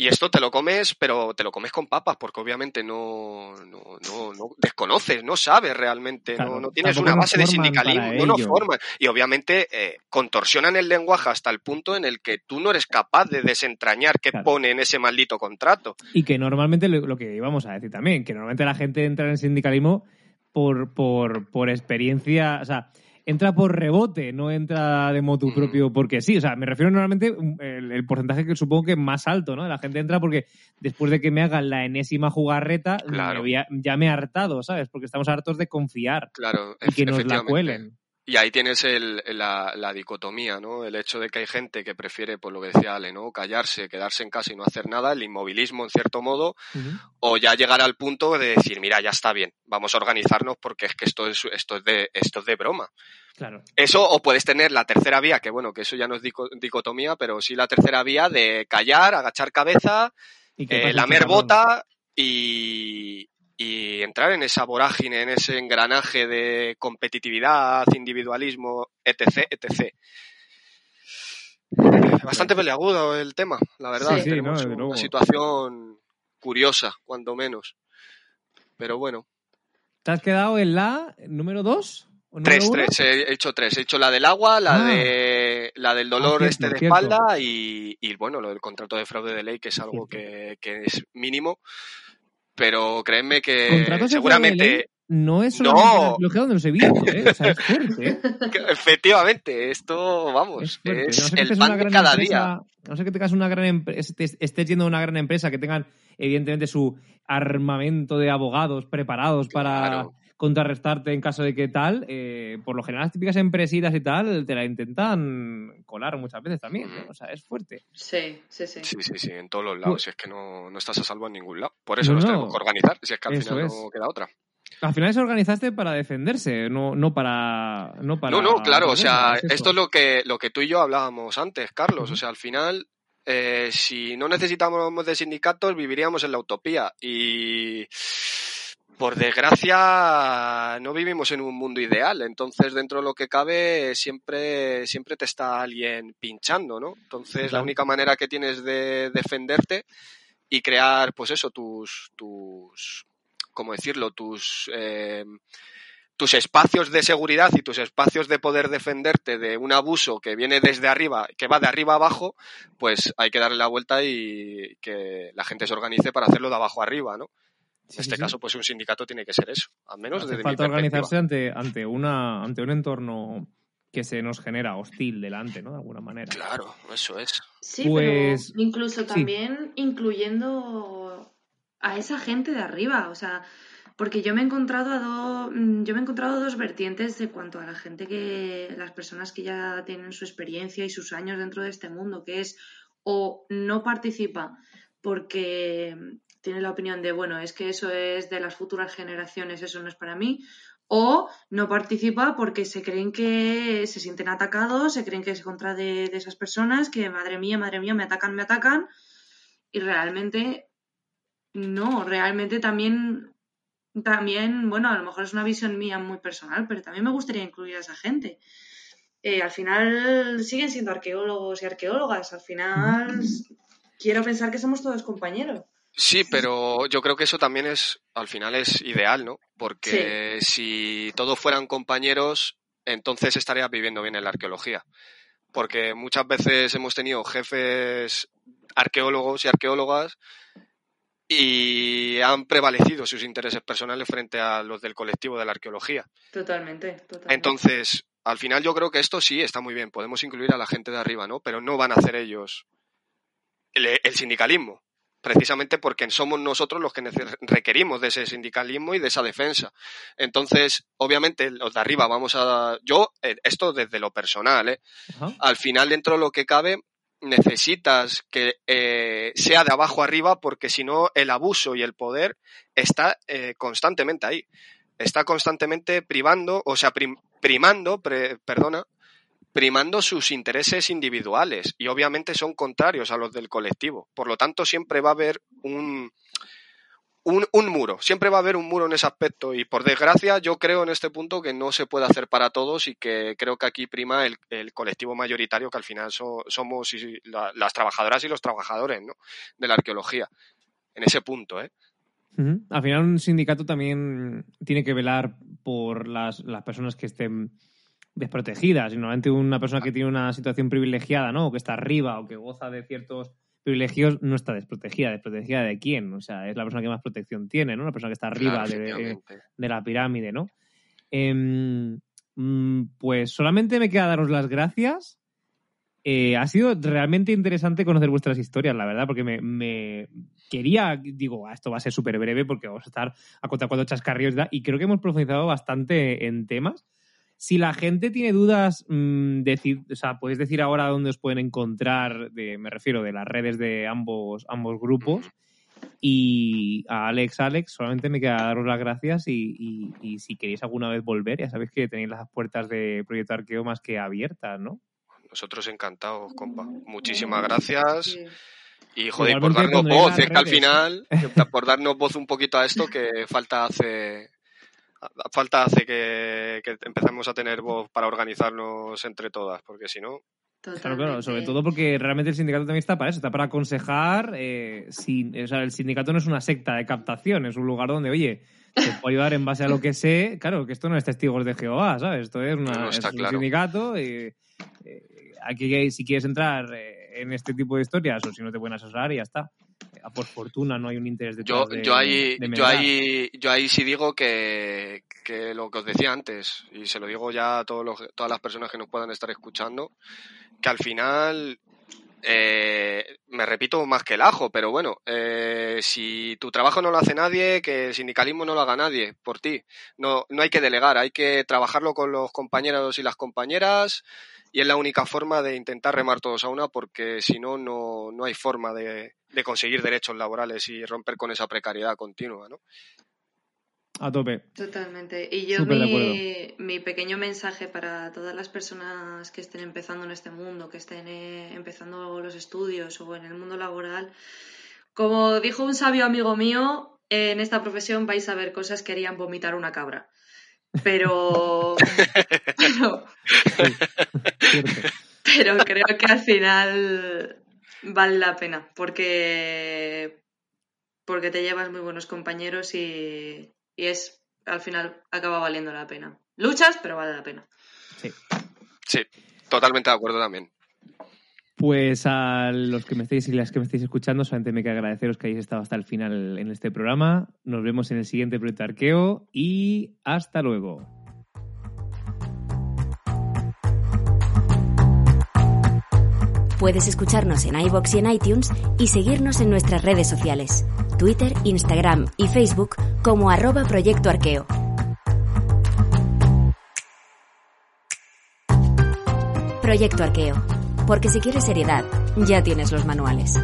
Y esto te lo comes, pero te lo comes con papas, porque obviamente no, no, no, no desconoces, no sabes realmente, no, no, tienes una base de sindicalismo, no, forman. Y obviamente eh, contorsionan el lenguaje hasta el punto en el que tú no eres capaz de desentrañar qué pone en ese maldito contrato. Y que normalmente lo, que íbamos a decir también, que normalmente la gente entra en el sindicalismo por, por, por experiencia, o sea, entra por rebote, no entra de motu propio porque sí. O sea, me refiero normalmente mm, el, porcentaje que supongo que es más alto, ¿no? La gente entra porque después de que me hagan la enésima jugarreta, ya me he hartado, ¿sabes? Porque estamos hartos de confiar claro, y que nos la cuelen. Y ahí tienes el, la, la, dicotomía, ¿no? El hecho de que hay gente que prefiere, por lo que decía Ale, ¿no? Callarse, quedarse en casa y no hacer nada, el inmovilismo en cierto modo, o ya llegar al punto de decir, mira, ya está bien, vamos a organizarnos porque es que esto es, esto es, de, esto es de broma. Claro. Eso, o puedes tener la tercera vía, que bueno, que eso ya no es dicotomía, pero sí la tercera vía de callar, agachar cabeza, eh, lamer bota y, y entrar en esa vorágine, en ese engranaje de competitividad, individualismo, etc., etc. Bastante peleagudo el tema, la verdad. Sí, una situación curiosa, cuando menos. Pero bueno. ¿Te has quedado en la número 2? Tres, tres, he hecho tres. He hecho la del agua, la ah. de la del dolor ah, este de espalda y, y, bueno, lo del contrato de fraude de ley, que es algo que, que es mínimo pero créeme que seguramente no es no. donde los he visto, ¿eh? O sea, es fuerte, ¿eh? Efectivamente, esto, vamos, es, el pan de cada día. No sé que tengas una gran estés yendo a una gran empresa, que tengan, evidentemente, su armamento de abogados preparados para contrarrestarte en caso de que tal, eh, por lo general las típicas empresitas y tal te la intentan colar muchas veces también, o sea, es fuerte. Sí, sí, sí. Sí, sí, sí, en todos los lados, si es que no, no, estás a salvo en ningún lado. Por eso nos tenemos que organizar, si es que al final no queda otra. Al final se organizaste para defenderse, no, no para. No, para no, no claro, o sea, esto es lo que, lo que tú y yo hablábamos antes, Carlos. O sea, al final, eh, si no necesitamos de sindicatos, viviríamos en la utopía. Y por desgracia, no vivimos en un mundo ideal, entonces dentro de lo que cabe siempre, siempre te está alguien pinchando, ¿no? Entonces la única manera que tienes de defenderte y crear, pues eso, tus, tus, ¿cómo decirlo? Tus, eh, tus espacios de seguridad y tus espacios de poder defenderte de un abuso que viene desde arriba, que va de arriba abajo, pues hay que darle la vuelta y que la gente se organice para hacerlo de abajo arriba, ¿no? En este caso, pues un sindicato tiene que ser eso, al menos Hace falta organizarse ante, ante, una, ante un entorno que se nos genera hostil delante, ¿no? De alguna manera. Claro, eso es. Sí, pero pues, incluso también incluyendo a esa gente de arriba, o sea, porque yo me he encontrado a dos, yo me he encontrado dos vertientes de cuanto a la gente que, las personas que ya tienen su experiencia y sus años dentro de este mundo, que es o no participa porque tiene la opinión de, bueno, es que eso es de las futuras generaciones, eso no es para mí, o no participa porque se creen que se sienten atacados, se creen que es contra de, esas personas, que madre mía, madre mía, me atacan, me atacan, y realmente no, realmente también, también, bueno, a lo mejor es una visión mía muy personal, pero también me gustaría incluir a esa gente. Eh, al final siguen siendo arqueólogos y arqueólogas, al final quiero pensar que somos todos compañeros. Sí, pero yo creo que eso también es, al final es ideal, ¿no? Porque si todos fueran compañeros, entonces estarías viviendo bien en la arqueología. Porque muchas veces hemos tenido jefes arqueólogos y arqueólogas y han prevalecido sus intereses personales frente a los del colectivo de la arqueología. Totalmente, totalmente. Entonces, al final yo creo que esto sí está muy bien, podemos incluir a la gente de arriba, ¿no? Pero no van a hacer ellos el, el sindicalismo, precisamente porque somos nosotros los que requerimos de ese sindicalismo y de esa defensa. Entonces, obviamente, los de arriba vamos a... Yo, eh, esto desde lo personal, ¿eh? Al final dentro de lo que cabe necesitas que eh, sea de abajo arriba porque si no el abuso y el poder está eh, constantemente ahí. Está constantemente privando, o sea, prim- primando, pre- perdona, primando sus intereses individuales y obviamente son contrarios a los del colectivo. Por lo tanto, siempre va a haber un, un, muro, siempre va a haber un muro en ese aspecto y por desgracia yo creo en este punto que no se puede hacer para todos y que creo que aquí prima el, el colectivo mayoritario que al final so- somos las trabajadoras y los trabajadores ¿no? de la arqueología. En ese punto, ¿eh? Al final un sindicato también tiene que velar por las, las personas que estén desprotegidas. Y normalmente una persona que tiene una situación privilegiada, ¿no? O que está arriba o que goza de ciertos privilegios no está desprotegida. ¿Desprotegida de quién? O sea, es la persona que más protección tiene, ¿no? La persona que está arriba Claro, de, la pirámide, ¿no? Em, mm, pues solamente me queda daros las gracias. Eh, ha sido realmente interesante conocer vuestras historias, la verdad, porque me, me quería, digo, "Ah, esto va a ser súper breve porque vamos a estar a contar cuatro chascarrillos y creo que hemos profundizado bastante en temas. Si la gente tiene dudas, mm, decid, o sea, podéis decir ahora dónde os pueden encontrar, de, me refiero de las redes de ambos, ambos grupos. Y a Alex, Alex, solamente me queda daros las gracias y, y- y si queréis alguna vez volver, ya sabéis que tenéis las puertas de Proyecto Arqueo más que abiertas, ¿no? Nosotros encantados, compa. Muchísimas gracias. Y joder, por darnos voz, es que al final, por darnos voz un poquito a esto, que falta hace falta hace que, que empecemos a tener voz para organizarnos entre todas, porque si no, Claro, claro, sobre todo porque realmente el sindicato también está para eso, está para aconsejar. eh, sin, o sea, el sindicato no es una secta de captación, es un lugar donde, oye, te puedo ayudar en base a lo que sé. Claro, que esto no es testigos de Jehová, ¿sabes? Esto es, una, No, es un claro. sindicato. Y, eh, aquí, si quieres entrar eh, en este tipo de historias o si no te pueden asesorar, y ya está. Por fortuna no hay un interés de yo, de, yo ahí, de yo ahí, yo ahí sí digo que, que lo que os decía antes, y se lo digo ya a todos los, todas las personas que nos puedan estar escuchando, que al final eh, me repito más que el ajo, pero bueno, eh, si tu trabajo no lo hace nadie, que el sindicalismo no lo haga nadie por ti. No, no hay que delegar, hay que trabajarlo con los compañeros y las compañeras y es la única forma de intentar remar todos a una porque si no, no, no hay forma de, de conseguir derechos laborales y romper con esa precariedad continua, ¿no? A tope. Totalmente. Y yo mi, mi pequeño mensaje para todas las personas que estén empezando en este mundo, que estén eh, empezando los estudios o en el mundo laboral, como dijo un sabio amigo mío, eh, en esta profesión vais a ver cosas que harían vomitar una cabra. Pero, pero, creo que al final vale la pena porque, porque te llevas muy buenos compañeros y, y es al final acaba valiendo la pena. Luchas, pero vale la pena. Sí. Sí, totalmente de acuerdo también. Pues a los que me estéis y las que me estéis escuchando, solamente me queda agradeceros que hayáis estado hasta el final en este programa. Nos vemos en el siguiente proyecto Arqueo y hasta luego. Puedes escucharnos en iBox y en iTunes y seguirnos en nuestras redes sociales, Twitter, Instagram y Facebook como arroba Proyecto Arqueo. Proyecto Arqueo, porque si quieres seriedad, ya tienes los manuales.